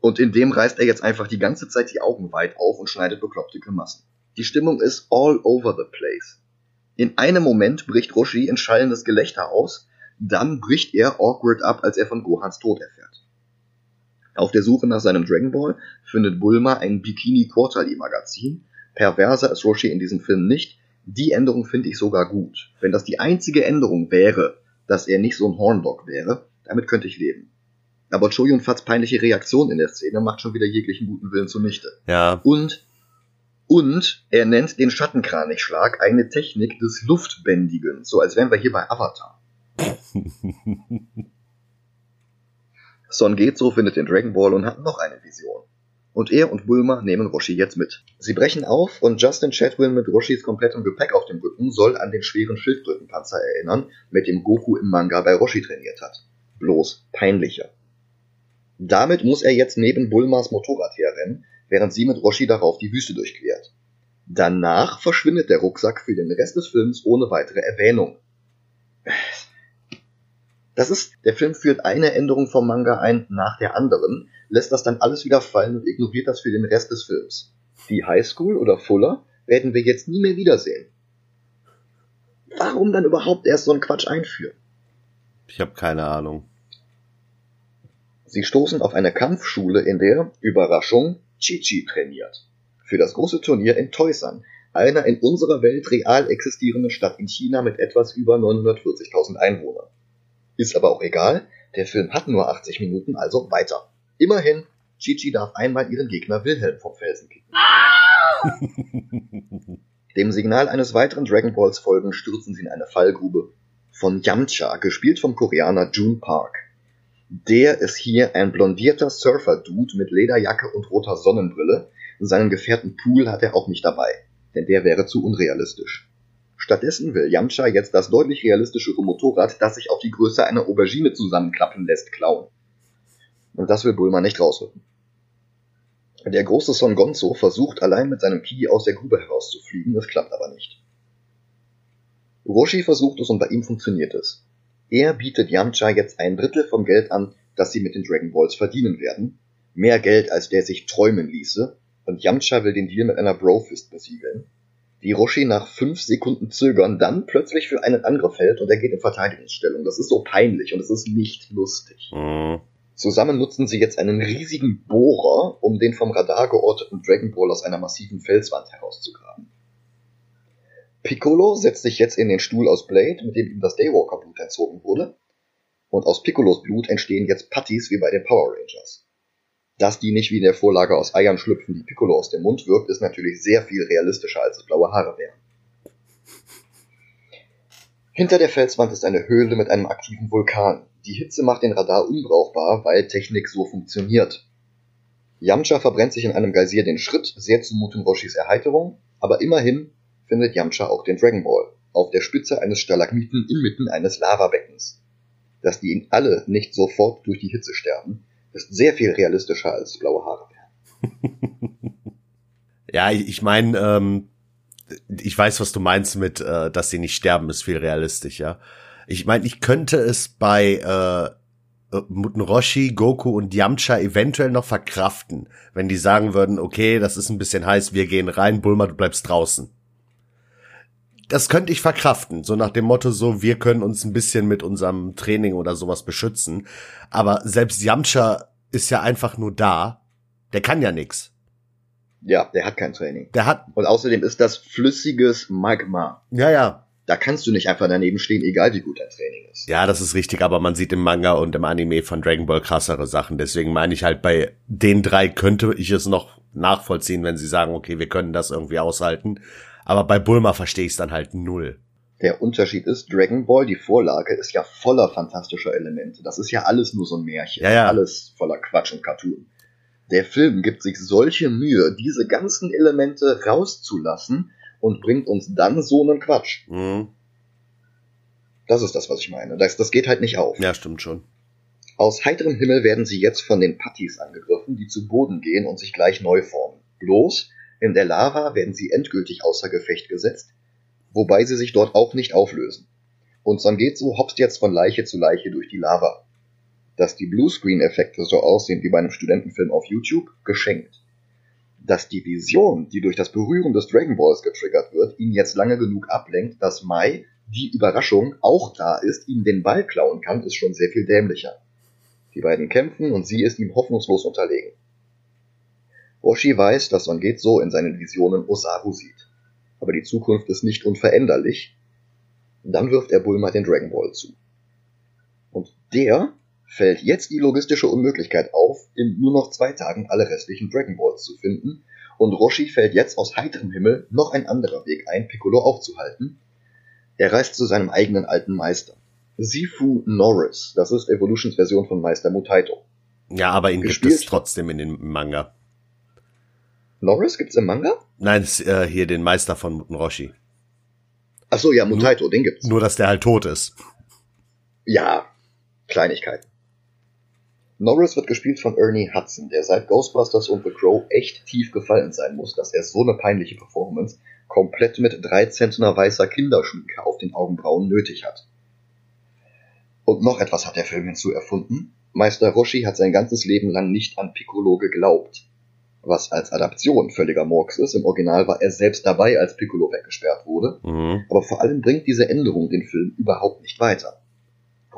und in dem reißt er jetzt einfach die ganze Zeit die Augen weit auf und schneidet bekloppte Grimassen. Die Stimmung ist all over the place. In einem Moment bricht Roshi in schallendes Gelächter aus, dann bricht er awkward ab, als er von Gohans Tod erfährt. Auf der Suche nach seinem Dragon Ball findet Bulma ein Bikini Quarterly Magazin. Perverser ist Roshi in diesem Film nicht. Die Änderung finde ich sogar gut. Wenn das die einzige Änderung wäre, dass er nicht so ein Horndog wäre, damit könnte ich leben. Aber Choyun Fats peinliche Reaktion in der Szene macht schon wieder jeglichen guten Willen zunichte. Ja. Und und er nennt den Schattenkranichschlag eine Technik des Luftbändigen, so als wären wir hier bei Avatar. Son Getsu findet den Dragon Ball und hat noch eine Vision. Und er und Bulma nehmen Roshi jetzt mit. Sie brechen auf und Justin Chatwin mit Roshis komplettem Gepäck auf dem Rücken soll an den schweren Schildkrötenpanzer erinnern, mit dem Goku im Manga bei Roshi trainiert hat. Bloß peinlicher. Damit muss er jetzt neben Bulmas Motorrad herrennen, während sie mit Roshi darauf die Wüste durchquert. Danach verschwindet der Rucksack für den Rest des Films ohne weitere Erwähnung. Das ist, der Film führt eine Änderung vom Manga ein nach der anderen, lässt das dann alles wieder fallen und ignoriert das für den Rest des Films. Die Highschool oder Fuller werden wir jetzt nie mehr wiedersehen. Warum dann überhaupt erst so einen Quatsch einführen? Ich habe keine Ahnung. Sie stoßen auf eine Kampfschule, in der, Überraschung, Chichi trainiert. Für das große Turnier in Toisan, einer in unserer Welt real existierenden Stadt in China mit etwas über 940.000 Einwohnern. Ist aber auch egal, der Film hat nur 80 Minuten, also weiter. Immerhin, Chichi darf einmal ihren Gegner Wilhelm vom Felsen kicken. Dem Signal eines weiteren Dragon Balls folgen stürzen sie in eine Fallgrube. Von Yamcha, gespielt vom Koreaner June Park. Der ist hier ein blondierter Surfer-Dude mit Lederjacke und roter Sonnenbrille. Seinen Gefährten Pool hat er auch nicht dabei, denn der wäre zu unrealistisch. Stattdessen will Yamcha jetzt das deutlich realistischere Motorrad, das sich auf die Größe einer Aubergine zusammenklappen lässt, klauen. Und das will Bulma nicht rausrücken. Der große Son Gonzo versucht allein mit seinem Ki aus der Grube herauszufliegen, es klappt aber nicht. Roshi versucht es und bei ihm funktioniert es. Er bietet Yamcha jetzt ein Drittel vom Geld an, das sie mit den Dragon Balls verdienen werden. Mehr Geld, als der sich träumen ließe. Und Yamcha will den Deal mit einer Brofist besiegeln. Die Roshi nach fünf Sekunden zögern dann plötzlich für einen Angriff hält und er geht in Verteidigungsstellung. Das ist so peinlich und es ist nicht lustig. Mhm. Zusammen nutzen sie jetzt einen riesigen Bohrer, um den vom Radar georteten Dragon Ball aus einer massiven Felswand herauszugraben. Piccolo setzt sich jetzt in den Stuhl aus Blade, mit dem ihm das Daywalker-Blut entzogen wurde. Und aus Piccolos Blut entstehen jetzt Putties wie bei den Power Rangers. Dass die nicht wie in der Vorlage aus Eiern schlüpfen, die Piccolo aus dem Mund wirkt, ist natürlich sehr viel realistischer, als es blaue Haare wären. Hinter der Felswand ist eine Höhle mit einem aktiven Vulkan. Die Hitze macht den Radar unbrauchbar, weil Technik so funktioniert. Yamcha verbrennt sich in einem Geysir den Schritt, sehr zu Muten Roshis Erheiterung, aber immerhin findet Yamcha auch den Dragon Ball, auf der Spitze eines Stalagmiten inmitten eines Lavabeckens. Dass die alle nicht sofort durch die Hitze sterben, ist sehr viel realistischer als blaue Haare werden. ja, ich meine, ähm, ich weiß, was du meinst mit, äh, dass sie nicht sterben, ist viel realistischer. Ich meine, ich könnte es bei äh, äh Muten Roshi, Goku und Yamcha eventuell noch verkraften, wenn die sagen würden, okay, das ist ein bisschen heiß, wir gehen rein, Bulma, du bleibst draußen das könnte ich verkraften, so nach dem Motto so, wir können uns ein bisschen mit unserem Training oder sowas beschützen. Aber selbst Yamcha ist ja einfach nur da. Der kann ja nix. Ja, der hat kein Training. Der hat. Und außerdem ist das flüssiges Magma. Ja, ja. Da kannst du nicht einfach daneben stehen, egal wie gut dein Training ist. Ja, das ist richtig, aber man sieht im Manga und im Anime von Dragon Ball krassere Sachen. Deswegen meine ich halt, bei den drei könnte ich es noch nachvollziehen, wenn sie sagen, okay, wir können das irgendwie aushalten. Aber bei Bulma verstehe ich es dann halt null. Der Unterschied ist, Dragon Ball, die Vorlage, ist ja voller fantastischer Elemente. Das ist ja alles nur so ein Märchen. Ja, ja. Alles voller Quatsch und Cartoon. Der Film gibt sich solche Mühe, diese ganzen Elemente rauszulassen und bringt uns dann so einen Quatsch. Mhm. Das ist das, was ich meine. Das, das geht halt nicht auf. Ja, stimmt schon. Aus heiterem Himmel werden sie jetzt von den Pattis angegriffen, die zu Boden gehen und sich gleich neu formen. Bloß, in der Lava werden sie endgültig außer Gefecht gesetzt, wobei sie sich dort auch nicht auflösen. Und Sangetsu hopst jetzt von Leiche zu Leiche durch die Lava. Dass die Bluescreen-Effekte so aussehen wie bei einem Studentenfilm auf YouTube, geschenkt. Dass die Vision, die durch das Berühren des Dragon Balls getriggert wird, ihn jetzt lange genug ablenkt, dass Mai, die Überraschung, auch da ist, ihm den Ball klauen kann, ist schon sehr viel dämlicher. Die beiden kämpfen und sie ist ihm hoffnungslos unterlegen. Roshi weiß, dass Son Getzo in seinen Visionen Osaru sieht. Aber die Zukunft ist nicht unveränderlich. Dann wirft er Bulma den Dragon Ball zu. Und der fällt jetzt die logistische Unmöglichkeit auf, in nur noch zwei Tagen alle restlichen Dragon Balls zu finden, und Roshi fällt jetzt aus heiterem Himmel noch ein anderer Weg ein, Piccolo aufzuhalten. Er reist zu seinem eigenen alten Meister. Sifu Norris, das ist Evolutions Version von Meister Mutaito. Ja, aber ihn Gespielt gibt es trotzdem in den Manga. Norris gibt's im Manga? Nein, das, äh, hier den Meister von Muten Roshi. Ach so, ja, Mutaito, den gibt's. Nur, dass der halt tot ist. Ja, Kleinigkeit. Norris wird gespielt von Ernie Hudson, der seit Ghostbusters und The Crow echt tief gefallen sein muss, dass er so eine peinliche Performance komplett mit drei Zentner weißer Kinderschminke auf den Augenbrauen nötig hat. Und noch etwas hat der Film hinzu erfunden. Meister Roshi hat sein ganzes Leben lang nicht an Piccolo geglaubt. Was als Adaption völliger Murks ist. Im Original war er selbst dabei, als Piccolo weggesperrt wurde. Mhm. Aber vor allem bringt diese Änderung den Film überhaupt nicht weiter.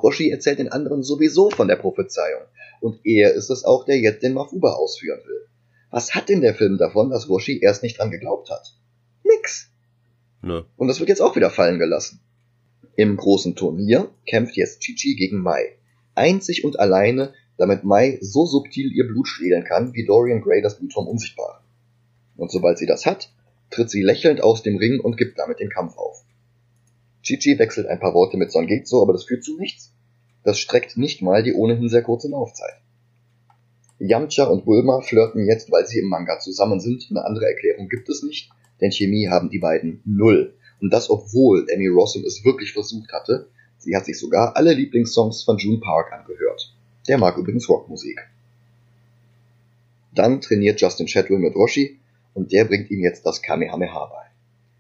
Roshi erzählt den anderen sowieso von der Prophezeiung. Und er ist es auch, der jetzt den Mafuba ausführen will. Was hat denn der Film davon, dass Roshi erst nicht dran geglaubt hat? Nix. Ne. Und das wird jetzt auch wieder fallen gelassen. Im großen Turnier kämpft jetzt Chichi gegen Mai. Einzig und alleine, damit Mai so subtil ihr Blut stehlen kann, wie Dorian Gray das Blut vom Unsichtbaren. Und sobald sie das hat, tritt sie lächelnd aus dem Ring und gibt damit den Kampf auf. Chichi wechselt ein paar Worte mit Son Getsu, aber das führt zu nichts. Das streckt nicht mal die ohnehin sehr kurze Laufzeit. Yamcha und Bulma flirten jetzt, weil sie im Manga zusammen sind. Eine andere Erklärung gibt es nicht, denn Chemie haben die beiden null. Und das, obwohl Amy Rossum es wirklich versucht hatte. Sie hat sich sogar alle Lieblingssongs von June Park angehört. Der mag übrigens Rockmusik. Dann trainiert Justin Chatwin mit Roshi und der bringt ihm jetzt das Kamehameha bei.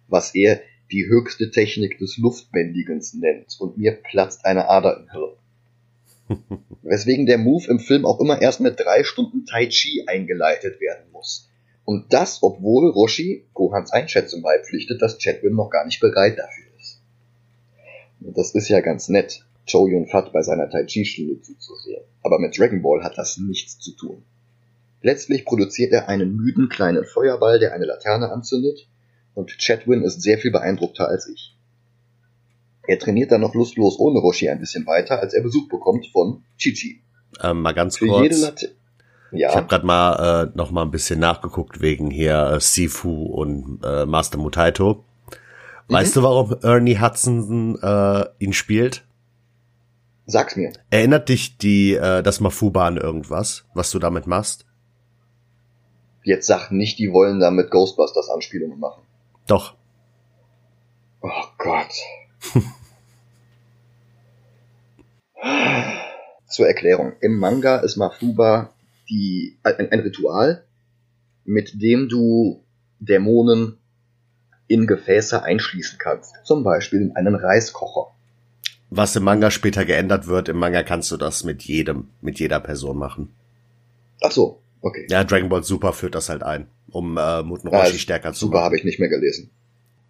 Was er die höchste Technik des Luftbändigens nennt und mir platzt eine Ader im Hirn. Weswegen der Move im Film auch immer erst mit drei Stunden Tai Chi eingeleitet werden muss. Und das, obwohl Roshi Gohans Einschätzung beipflichtet, dass Chadwin noch gar nicht bereit dafür ist. Und das ist ja ganz nett, Chow Yun Fat bei seiner Tai Chi Stunde zuzusehen. Aber mit Dragon Ball hat das nichts zu tun. Letztlich produziert er einen müden kleinen Feuerball, der eine Laterne anzündet, und Chadwin ist sehr viel beeindruckter als ich. Er trainiert dann noch lustlos ohne Roshi ein bisschen weiter, als er Besuch bekommt von Chichi. Ähm, mal ganz Für kurz. ja. Ich habe gerade mal äh, noch mal ein bisschen nachgeguckt wegen hier äh, Sifu und äh, Master Mutaito. Weißt mhm. du, warum Ernie Hudson äh, ihn spielt? Sag's mir. Erinnert dich die äh, das Mafuba an irgendwas, was du damit machst? Jetzt sag nicht, die wollen damit Ghostbusters Anspielungen machen. Doch. Oh Gott. Zur Erklärung. Im Manga ist Mafuba die, ein, ein Ritual, mit dem du Dämonen in Gefäße einschließen kannst. Zum Beispiel in einen Reiskocher. Was im Manga später geändert wird, im Manga kannst du das mit jedem, mit jeder Person machen. Ach so, okay. Ja, Dragon Ball Super führt das halt ein, um äh, Muten Roshi ja, stärker zu machen. Super habe ich nicht mehr gelesen.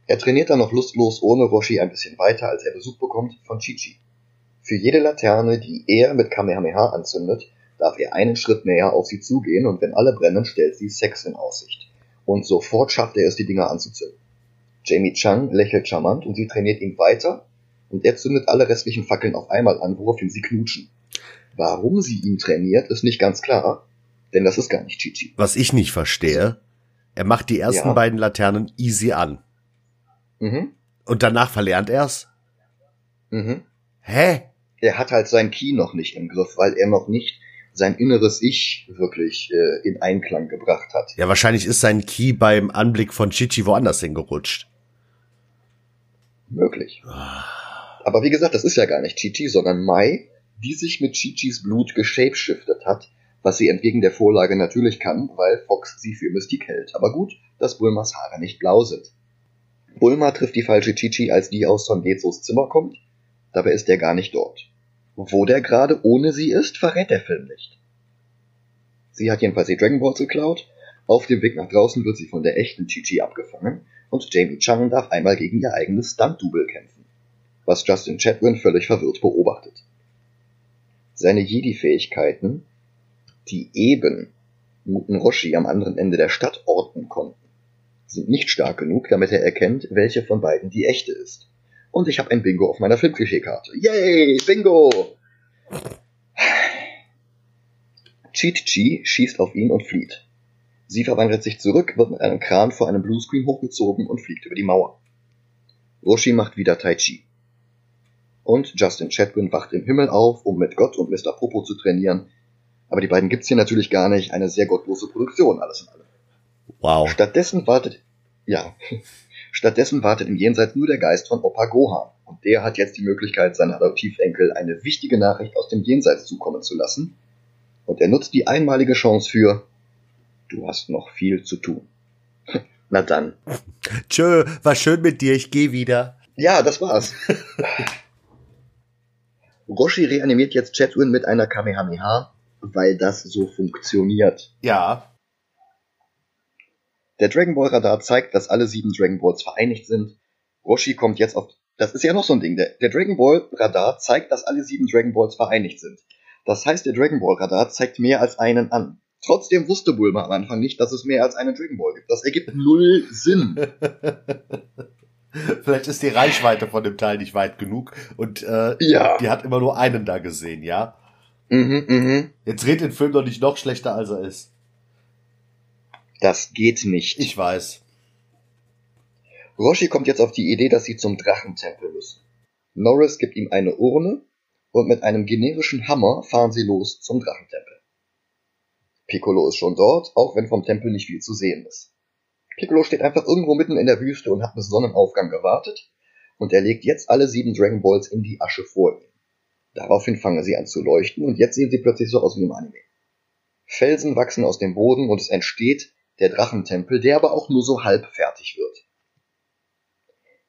Er trainiert dann noch lustlos ohne Roshi ein bisschen weiter, als er Besuch bekommt von Chichi. Für jede Laterne, die er mit Kamehameha anzündet, darf er einen Schritt näher auf sie zugehen und wenn alle brennen, stellt sie Sex in Aussicht. Und sofort schafft er es, die Dinger anzuzünden. Jamie Chung lächelt charmant und sie trainiert ihn weiter und er zündet alle restlichen Fackeln auf einmal an, woraufhin sie knutschen. Warum sie ihn trainiert, ist nicht ganz klar, denn das ist gar nicht Chichi. Was ich nicht verstehe, er macht die ersten ja. beiden Laternen easy an. Mhm. Und danach verlernt er's? Mhm. Hä? Er hat halt sein Key noch nicht im Griff, weil er noch nicht sein inneres Ich wirklich äh, in Einklang gebracht hat. Ja, wahrscheinlich ist sein Key beim Anblick von Chichi woanders hingerutscht. Möglich. Aber wie gesagt, das ist ja gar nicht Chichi, sondern Mai, die sich mit Chichis Blut geshapeshiftet hat, was sie entgegen der Vorlage natürlich kann, weil Fox sie für Mystik hält. Aber gut, dass Bulmas Haare nicht blau sind. Bulma trifft die falsche Chichi, als die aus Son Gezos Zimmer kommt. Dabei ist er gar nicht dort. Wo der gerade ohne sie ist, verrät der Film nicht. Sie hat jedenfalls die Dragon Balls geklaut. Auf dem Weg nach draußen wird sie von der echten Chichi abgefangen und Jamie Chung darf einmal gegen ihr eigenes Stunt-Double kämpfen, was Justin Chatwin völlig verwirrt beobachtet. Seine Jedi-Fähigkeiten, die eben Muten Roshi am anderen Ende der Stadt orten konnten, sind nicht stark genug, damit er erkennt, welche von beiden die echte ist. Und ich habe ein Bingo auf meiner Filmklischee-Karte. Yay, Bingo! Cheat Chi schießt auf ihn und flieht. Sie verwandelt sich zurück, wird mit einem Kran vor einem Bluescreen hochgezogen und fliegt über die Mauer. Roshi macht wieder Tai Chi. Und Justin Chatwin wacht im Himmel auf, um mit Gott und Mr. Popo zu trainieren. Aber die beiden gibt's hier natürlich gar nicht. Eine sehr gottlose Produktion, alles in allem. Wow. Stattdessen wartet, ja, stattdessen wartet im Jenseits nur der Geist von Opa Gohan. Und der hat jetzt die Möglichkeit, seinen Adoptivenkel eine wichtige Nachricht aus dem Jenseits zukommen zu lassen. Und er nutzt die einmalige Chance für Du hast noch viel zu tun. Na dann. Tschö, war schön mit dir, ich geh wieder. Ja, das war's. Roshi reanimiert jetzt Chatwin mit einer Kamehameha, weil das so funktioniert. Ja. Der Dragon Ball Radar zeigt, dass alle sieben Dragon Balls vereinigt sind. Roshi kommt jetzt auf. Das ist ja noch so ein Ding. Der, der Dragon Ball Radar zeigt, dass alle sieben Dragon Balls vereinigt sind. Das heißt, der Dragon Ball Radar zeigt mehr als einen an. Trotzdem wusste Bulma am Anfang nicht, dass es mehr als einen Dragon Ball gibt. Das ergibt null Sinn. Vielleicht ist die Reichweite von dem Teil nicht weit genug und äh, Ja. die hat immer nur einen da gesehen, ja? Mhm, mhm. Jetzt dreht den Film doch nicht noch schlechter, als er ist. Das geht nicht. Ich weiß. Roshi kommt jetzt auf die Idee, dass sie zum Drachentempel müssen. Norris gibt ihm eine Urne und mit einem generischen Hammer fahren sie los zum Drachentempel. Piccolo ist schon dort, auch wenn vom Tempel nicht viel zu sehen ist. Piccolo steht einfach irgendwo mitten in der Wüste und hat bis Sonnenaufgang gewartet und er legt jetzt alle sieben Dragon Balls in die Asche vor ihm. Daraufhin fangen sie an zu leuchten und jetzt sehen sie plötzlich so aus wie im Anime. Felsen wachsen aus dem Boden und es entsteht der Drachentempel, der aber auch nur so halb fertig wird.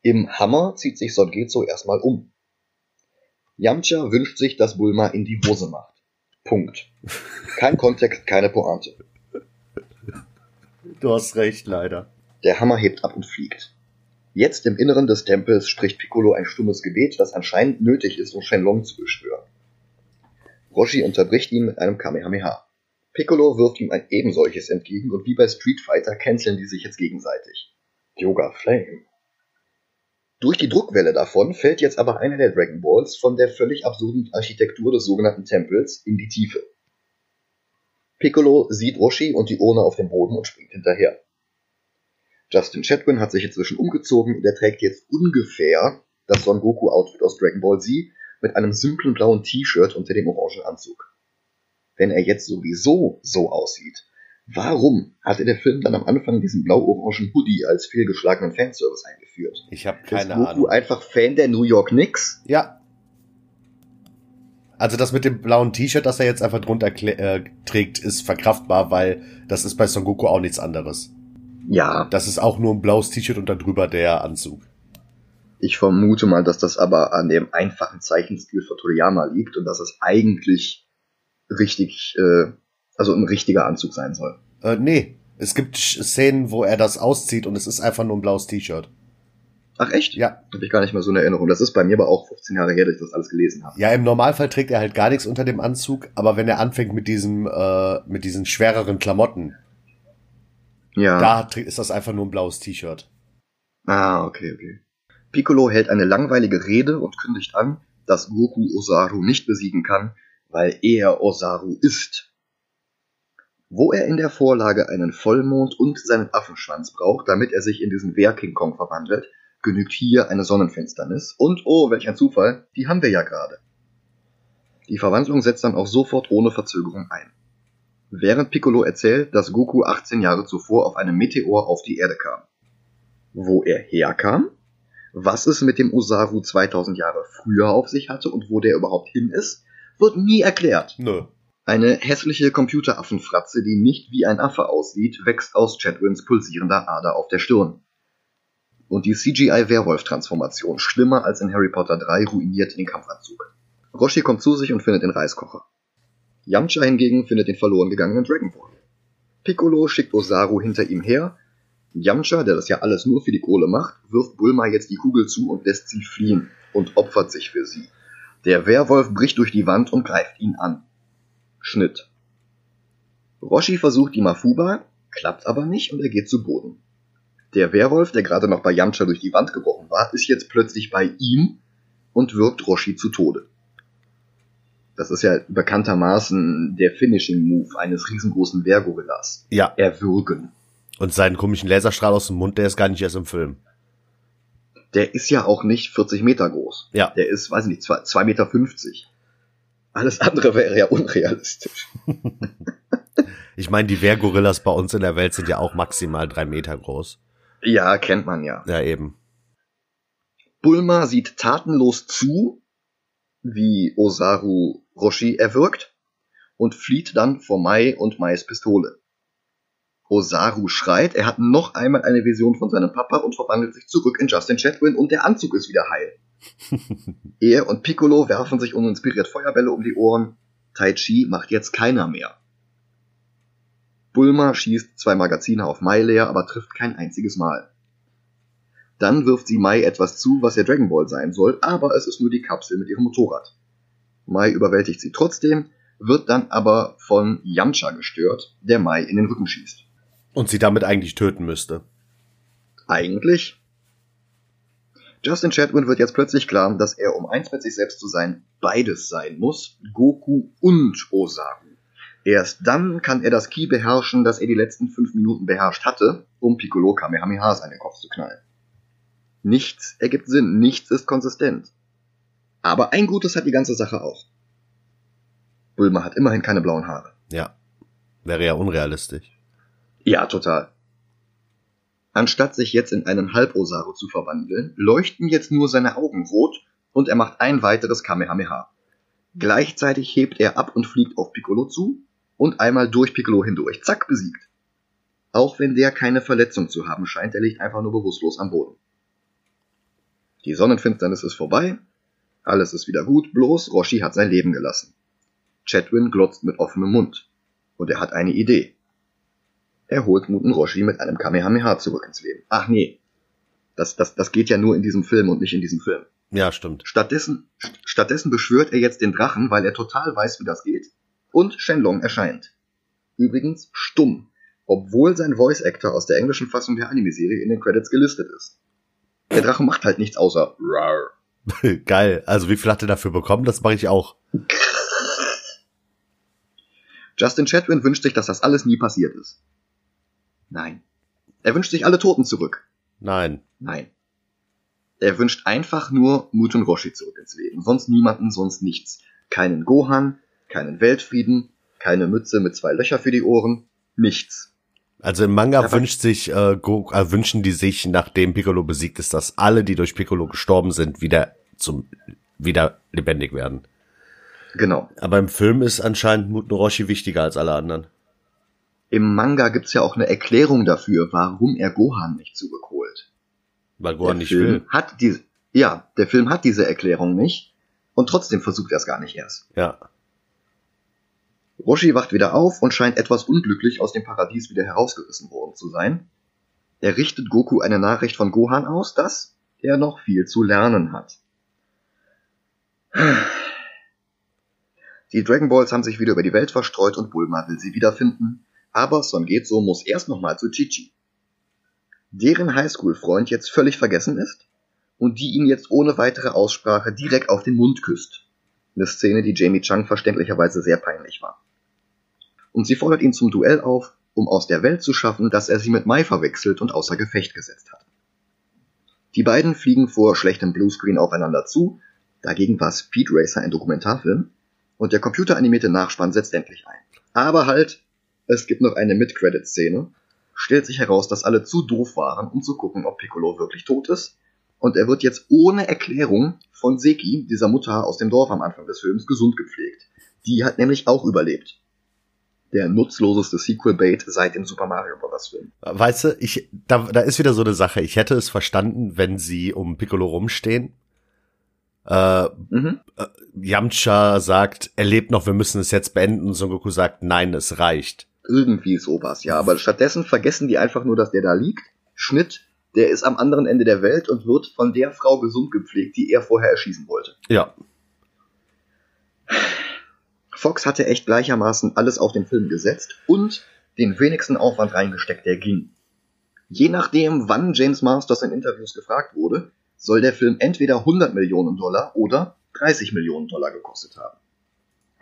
Im Hammer zieht sich Son Getsu erstmal um. Yamcha wünscht sich, dass Bulma in die Hose macht. Punkt. Kein Kontext, keine Pointe. Du hast recht, leider. Der Hammer hebt ab und fliegt. Jetzt im Inneren des Tempels spricht Piccolo ein stummes Gebet, das anscheinend nötig ist, um Shenlong zu beschwören. Roshi unterbricht ihn mit einem Kamehameha. Piccolo wirft ihm ein ebensolches entgegen und wie bei Street Fighter canceln die sich jetzt gegenseitig. Yoga Flame. Durch die Druckwelle davon fällt jetzt aber einer der Dragon Balls von der völlig absurden Architektur des sogenannten Tempels in die Tiefe. Piccolo sieht Roshi und die Urne auf dem Boden und springt hinterher. Justin Chatwin hat sich inzwischen umgezogen und er trägt jetzt ungefähr das Son Goku Outfit aus Dragon Ball Z mit einem simplen blauen T-Shirt unter dem orangen Anzug. Wenn er jetzt sowieso so aussieht, warum hatte der Film dann am Anfang diesen blau-orangen Hoodie als fehlgeschlagenen Fanservice eingeführt? Ich habe Ist keine Goku Ahnung. einfach Fan der New York Knicks? Ja. Also das mit dem blauen T-Shirt, das er jetzt einfach drunter äh, trägt, ist verkraftbar, weil das ist bei Son Goku auch nichts anderes. Ja, Das ist auch nur ein blaues T-Shirt und darüber der Anzug. ich vermute mal, dass das aber an dem einfachen Zeichenstil von Toriyama liegt und dass es eigentlich richtig, äh, also ein richtiger Anzug sein soll. Äh, nee. Es gibt Szenen, wo er das auszieht und es ist einfach nur ein blaues T-Shirt. Ach echt? Ja. Habe ich gar nicht mehr so eine Erinnerung. Das ist bei mir aber auch 15 Jahre her, dass ich das alles gelesen habe. Ja, im Normalfall trägt er halt gar nichts unter dem Anzug, aber wenn er anfängt mit diesem, äh, mit diesen schwereren Klamotten, Ja. da trägt- ist das einfach nur ein blaues T-Shirt. Ah, okay, okay. Piccolo hält eine langweilige Rede und kündigt an, dass Goku Osaru nicht besiegen kann, weil er Osaru ist. Wo er in der Vorlage einen Vollmond und seinen Affenschwanz braucht, damit er sich in diesen Wehr-King Kong verwandelt, genügt hier eine Sonnenfinsternis. Und, oh, welch ein Zufall, die haben wir ja gerade. Die Verwandlung setzt dann auch sofort ohne Verzögerung ein. Während Piccolo erzählt, dass Goku 18 Jahre zuvor auf einem Meteor auf die Erde kam. Wo er herkam, was es mit dem Osaru 2000 Jahre früher auf sich hatte und wo der überhaupt hin ist, wird nie erklärt. Nö. Eine hässliche Computeraffenfratze, die nicht wie ein Affe aussieht, wächst aus Chadwins pulsierender Ader auf der Stirn. Und die CGI-Werwolf-Transformation, schlimmer als in Harry Potter 3, ruiniert den Kampfanzug. Roshi kommt zu sich und findet den Reiskocher. Yamcha hingegen findet den verloren gegangenen Dragon Ball. Piccolo schickt Osaru hinter ihm her. Yamcha, der das ja alles nur für die Kohle macht, wirft Bulma jetzt die Kugel zu und lässt sie fliehen und opfert sich für sie. Der Werwolf bricht durch die Wand und greift ihn an. Schnitt. Roshi versucht die Mafuba, klappt aber nicht und er geht zu Boden. Der Werwolf, der gerade noch bei Yamcha durch die Wand gebrochen war, ist jetzt plötzlich bei ihm und wirkt Roshi zu Tode. Das ist ja bekanntermaßen der Finishing Move eines riesengroßen Wehrgorillas. Ja. Erwürgen. Und seinen komischen Laserstrahl aus dem Mund, der ist gar nicht erst im Film. Der ist ja auch nicht 40 Meter groß. Ja. Der ist, weiß ich nicht, 2,50 Meter. Alles andere wäre ja unrealistisch. Ich meine, die Wehrgorillas bei uns in der Welt sind ja auch maximal drei Meter groß. Ja, kennt man ja. Ja, eben. Bulma sieht tatenlos zu, wie Osaru Roshi erwürgt und flieht dann vor Mai und Mais Pistole. Osaru schreit, er hat noch einmal eine Vision von seinem Papa und verwandelt sich zurück in Justin Chatwin und der Anzug ist wieder heil. er und Piccolo werfen sich uninspiriert Feuerbälle um die Ohren. Tai Chi macht jetzt keiner mehr. Bulma schießt zwei Magazine auf Mai leer, aber trifft kein einziges Mal. Dann wirft sie Mai etwas zu, was ja Dragon Ball sein soll, aber es ist nur die Kapsel mit ihrem Motorrad. Mai überwältigt sie trotzdem, wird dann aber von Yamcha gestört, der Mai in den Rücken schießt. Und sie damit eigentlich töten müsste. Eigentlich. Justin Chatwin wird jetzt plötzlich klar, dass er, um eins mit sich selbst zu sein, beides sein muss, Goku und Osaru. Erst dann kann er das Ki beherrschen, das er die letzten fünf Minuten beherrscht hatte, um Piccolo Kamehamehas an den Kopf zu knallen. Nichts ergibt Sinn, nichts ist konsistent. Aber ein Gutes hat die ganze Sache auch. Bulma hat immerhin keine blauen Haare. Ja. Wäre ja unrealistisch. Ja, total. Anstatt sich jetzt in einen Halb-Osaru zu verwandeln, leuchten jetzt nur seine Augen rot und er macht ein weiteres Kamehameha. Gleichzeitig hebt er ab und fliegt auf Piccolo zu und einmal durch Piccolo hindurch. Zack, besiegt. Auch wenn der keine Verletzung zu haben scheint, er liegt einfach nur bewusstlos am Boden. Die Sonnenfinsternis ist vorbei, alles ist wieder gut, bloß Roshi hat sein Leben gelassen. Chatwin glotzt mit offenem Mund. Und er hat eine Idee. Er holt Muten Roshi mit einem Kamehameha zurück ins Leben. Ach nee. Das, das, das geht ja nur in diesem Film und nicht in diesem Film. Ja, stimmt. Stattdessen, stattdessen beschwört er jetzt den Drachen, weil er total weiß, wie das geht. Und Shenlong erscheint. Übrigens stumm, obwohl sein Voice Actor aus der englischen Fassung der Anime-Serie in den Credits gelistet ist. Der Drache macht halt nichts außer Rar. Geil. Also wie viel hat er dafür bekommen? Das mache ich auch. Justin Chatwin wünscht sich, dass das alles nie passiert ist. Nein. Er wünscht sich alle Toten zurück. Nein. Nein. Er wünscht einfach nur Muten Roshi zurück ins Leben. Sonst niemanden, sonst nichts. Keinen Gohan, keinen Weltfrieden, keine Mütze mit zwei Löcher für die Ohren, nichts. Also im Manga wünscht sich, äh, Go äh, wünschen die sich, nachdem Piccolo besiegt ist, dass alle, die durch Piccolo gestorben sind, wieder zum wieder lebendig werden. Genau. Aber im Film ist anscheinend Muten Roshi wichtiger als alle anderen. Im Manga gibt's ja auch eine Erklärung dafür, warum er Gohan nicht zurückholt. Weil Gohan der nicht Film will. Hat diese, ja, der Film hat diese Erklärung nicht und trotzdem versucht er es gar nicht erst. Ja. Roshi wacht wieder auf und scheint etwas unglücklich aus dem Paradies wieder herausgerissen worden zu sein. Er richtet Goku eine Nachricht von Gohan aus, dass er noch viel zu lernen hat. Die Dragon Balls haben sich wieder über die Welt verstreut und Bulma will sie wiederfinden, aber Son Getsu muss erst nochmal zu Chichi. Deren Highschool-Freund jetzt völlig vergessen ist und die ihn jetzt ohne weitere Aussprache direkt auf den Mund küsst. Eine Szene, die Jamie Chung verständlicherweise sehr peinlich war. Und sie fordert ihn zum Duell auf, um aus der Welt zu schaffen, dass er sie mit Mai verwechselt und außer Gefecht gesetzt hat. Die beiden fliegen vor schlechtem Bluescreen aufeinander zu, dagegen war Speed Racer ein Dokumentarfilm, und der computeranimierte Nachspann setzt endlich ein. Aber halt, es gibt noch eine Mid-Credit-Szene, stellt sich heraus, dass alle zu doof waren, um zu gucken, ob Piccolo wirklich tot ist, und er wird jetzt ohne Erklärung von Seki, dieser Mutter aus dem Dorf am Anfang des Films, gesund gepflegt. Die hat nämlich auch überlebt. Der nutzloseste Sequel-Bait seit dem Super Mario Bros. Film. Weißt du, ich, da, da ist wieder so eine Sache. Ich hätte es verstanden, wenn sie um Piccolo rumstehen. Äh, Mhm. äh, Yamcha sagt, er lebt noch, wir müssen es jetzt beenden. Und Son Goku sagt, nein, es reicht. Irgendwie sowas, ja. Aber stattdessen vergessen die einfach nur, dass der da liegt. Schnitt, der ist am anderen Ende der Welt und wird von der Frau gesund gepflegt, die er vorher erschießen wollte. Ja. Fox hatte echt gleichermaßen alles auf den Film gesetzt und den wenigsten Aufwand reingesteckt, der ging. Je nachdem, wann James Masters in Interviews gefragt wurde, soll der Film entweder 100 Millionen Dollar oder 30 Millionen Dollar gekostet haben.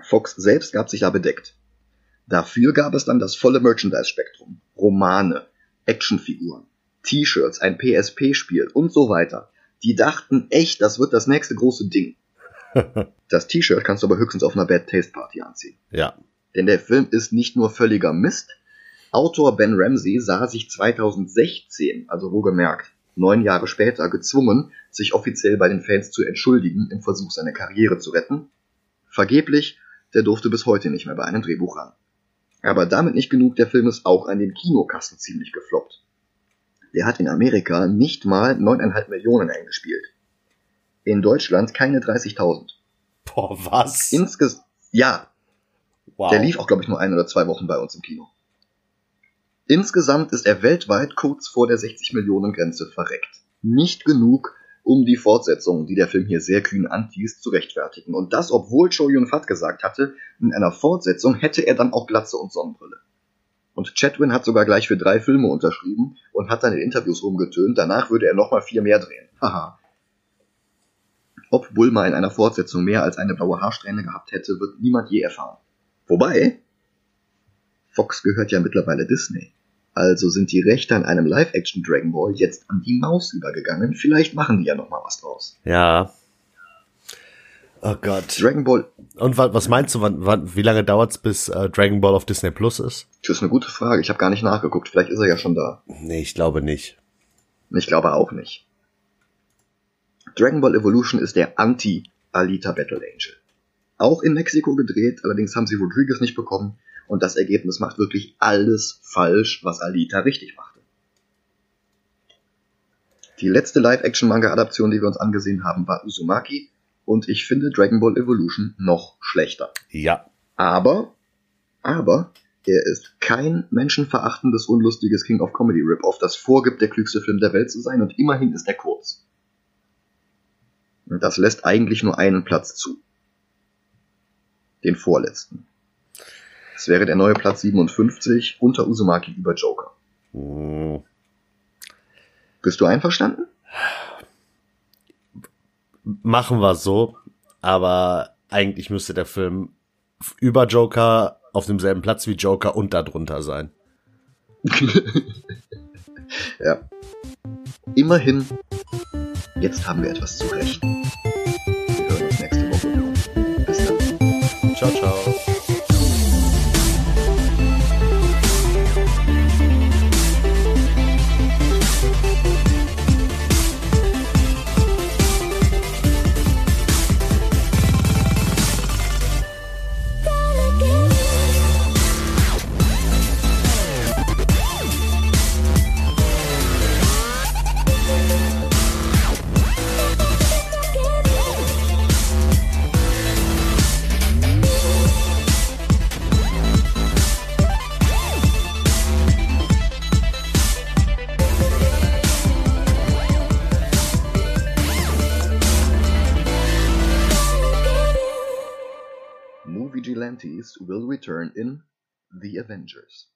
Fox selbst gab sich da bedeckt. Dafür gab es dann das volle Merchandise-Spektrum. Romane, Actionfiguren, T-Shirts, ein PSP-Spiel und so weiter. Die dachten echt, das wird das nächste große Ding. Das T-Shirt kannst du aber höchstens auf einer Bad Taste Party anziehen. Ja. Denn der Film ist nicht nur völliger Mist. Autor Ben Ramsey sah sich 2016, also wohlgemerkt, neun Jahre später, gezwungen, sich offiziell bei den Fans zu entschuldigen im Versuch, seine Karriere zu retten. Vergeblich, der durfte bis heute nicht mehr bei einem Drehbuch ran. Aber damit nicht genug, der Film ist auch an den Kinokassen ziemlich gefloppt. Der hat in Amerika nicht mal 9,5 Millionen eingespielt. In Deutschland keine 30.000. Boah, was? Insges ja, wow. der lief auch, glaube ich, nur ein oder zwei Wochen bei uns im Kino. Insgesamt ist er weltweit kurz vor der 60 Millionen Grenze verreckt. Nicht genug, um die Fortsetzung, die der Film hier sehr kühn antießt, zu rechtfertigen. Und das, obwohl Cho Yun Fat gesagt hatte, in einer Fortsetzung hätte er dann auch Glatze und Sonnenbrille. Und Chatwin hat sogar gleich für drei Filme unterschrieben und hat dann in Interviews rumgetönt, danach würde er nochmal vier mehr drehen. Haha. Ob Bulma in einer Fortsetzung mehr als eine blaue Haarsträhne gehabt hätte, wird niemand je erfahren. Wobei, Fox gehört ja mittlerweile Disney. Also sind die Rechte an einem Live-Action Dragon Ball jetzt an die Maus übergegangen. Vielleicht machen die ja noch mal was draus. Ja. Oh Gott. Dragon Ball. Und was meinst du, wann, wann, wie lange dauert's, bis äh, Dragon Ball auf Disney Plus ist? Das ist eine gute Frage. Ich habe gar nicht nachgeguckt. Vielleicht ist er ja schon da. Nee, ich glaube nicht. Ich glaube auch nicht. Dragon Ball Evolution ist der Anti-Alita Battle Angel. Auch in Mexiko gedreht, allerdings haben sie Rodriguez nicht bekommen und das Ergebnis macht wirklich alles falsch, was Alita richtig machte. Die letzte Live-Action-Manga-Adaption, die wir uns angesehen haben, war Uzumaki und ich finde Dragon Ball Evolution noch schlechter. Ja. Aber, aber, er ist kein menschenverachtendes, unlustiges King of Comedy Rip-Off, das vorgibt, der klügste Film der Welt zu sein und immerhin ist er kurz. Und das lässt eigentlich nur einen Platz zu. Den vorletzten. Es wäre der neue Platz 57 unter Uzumaki über Joker. Hm. Bist du einverstanden? Machen wir so, aber eigentlich müsste der Film über Joker auf demselben Platz wie Joker und darunter sein. ja. Immerhin, jetzt haben wir etwas zu rechnen. Will return in The Avengers.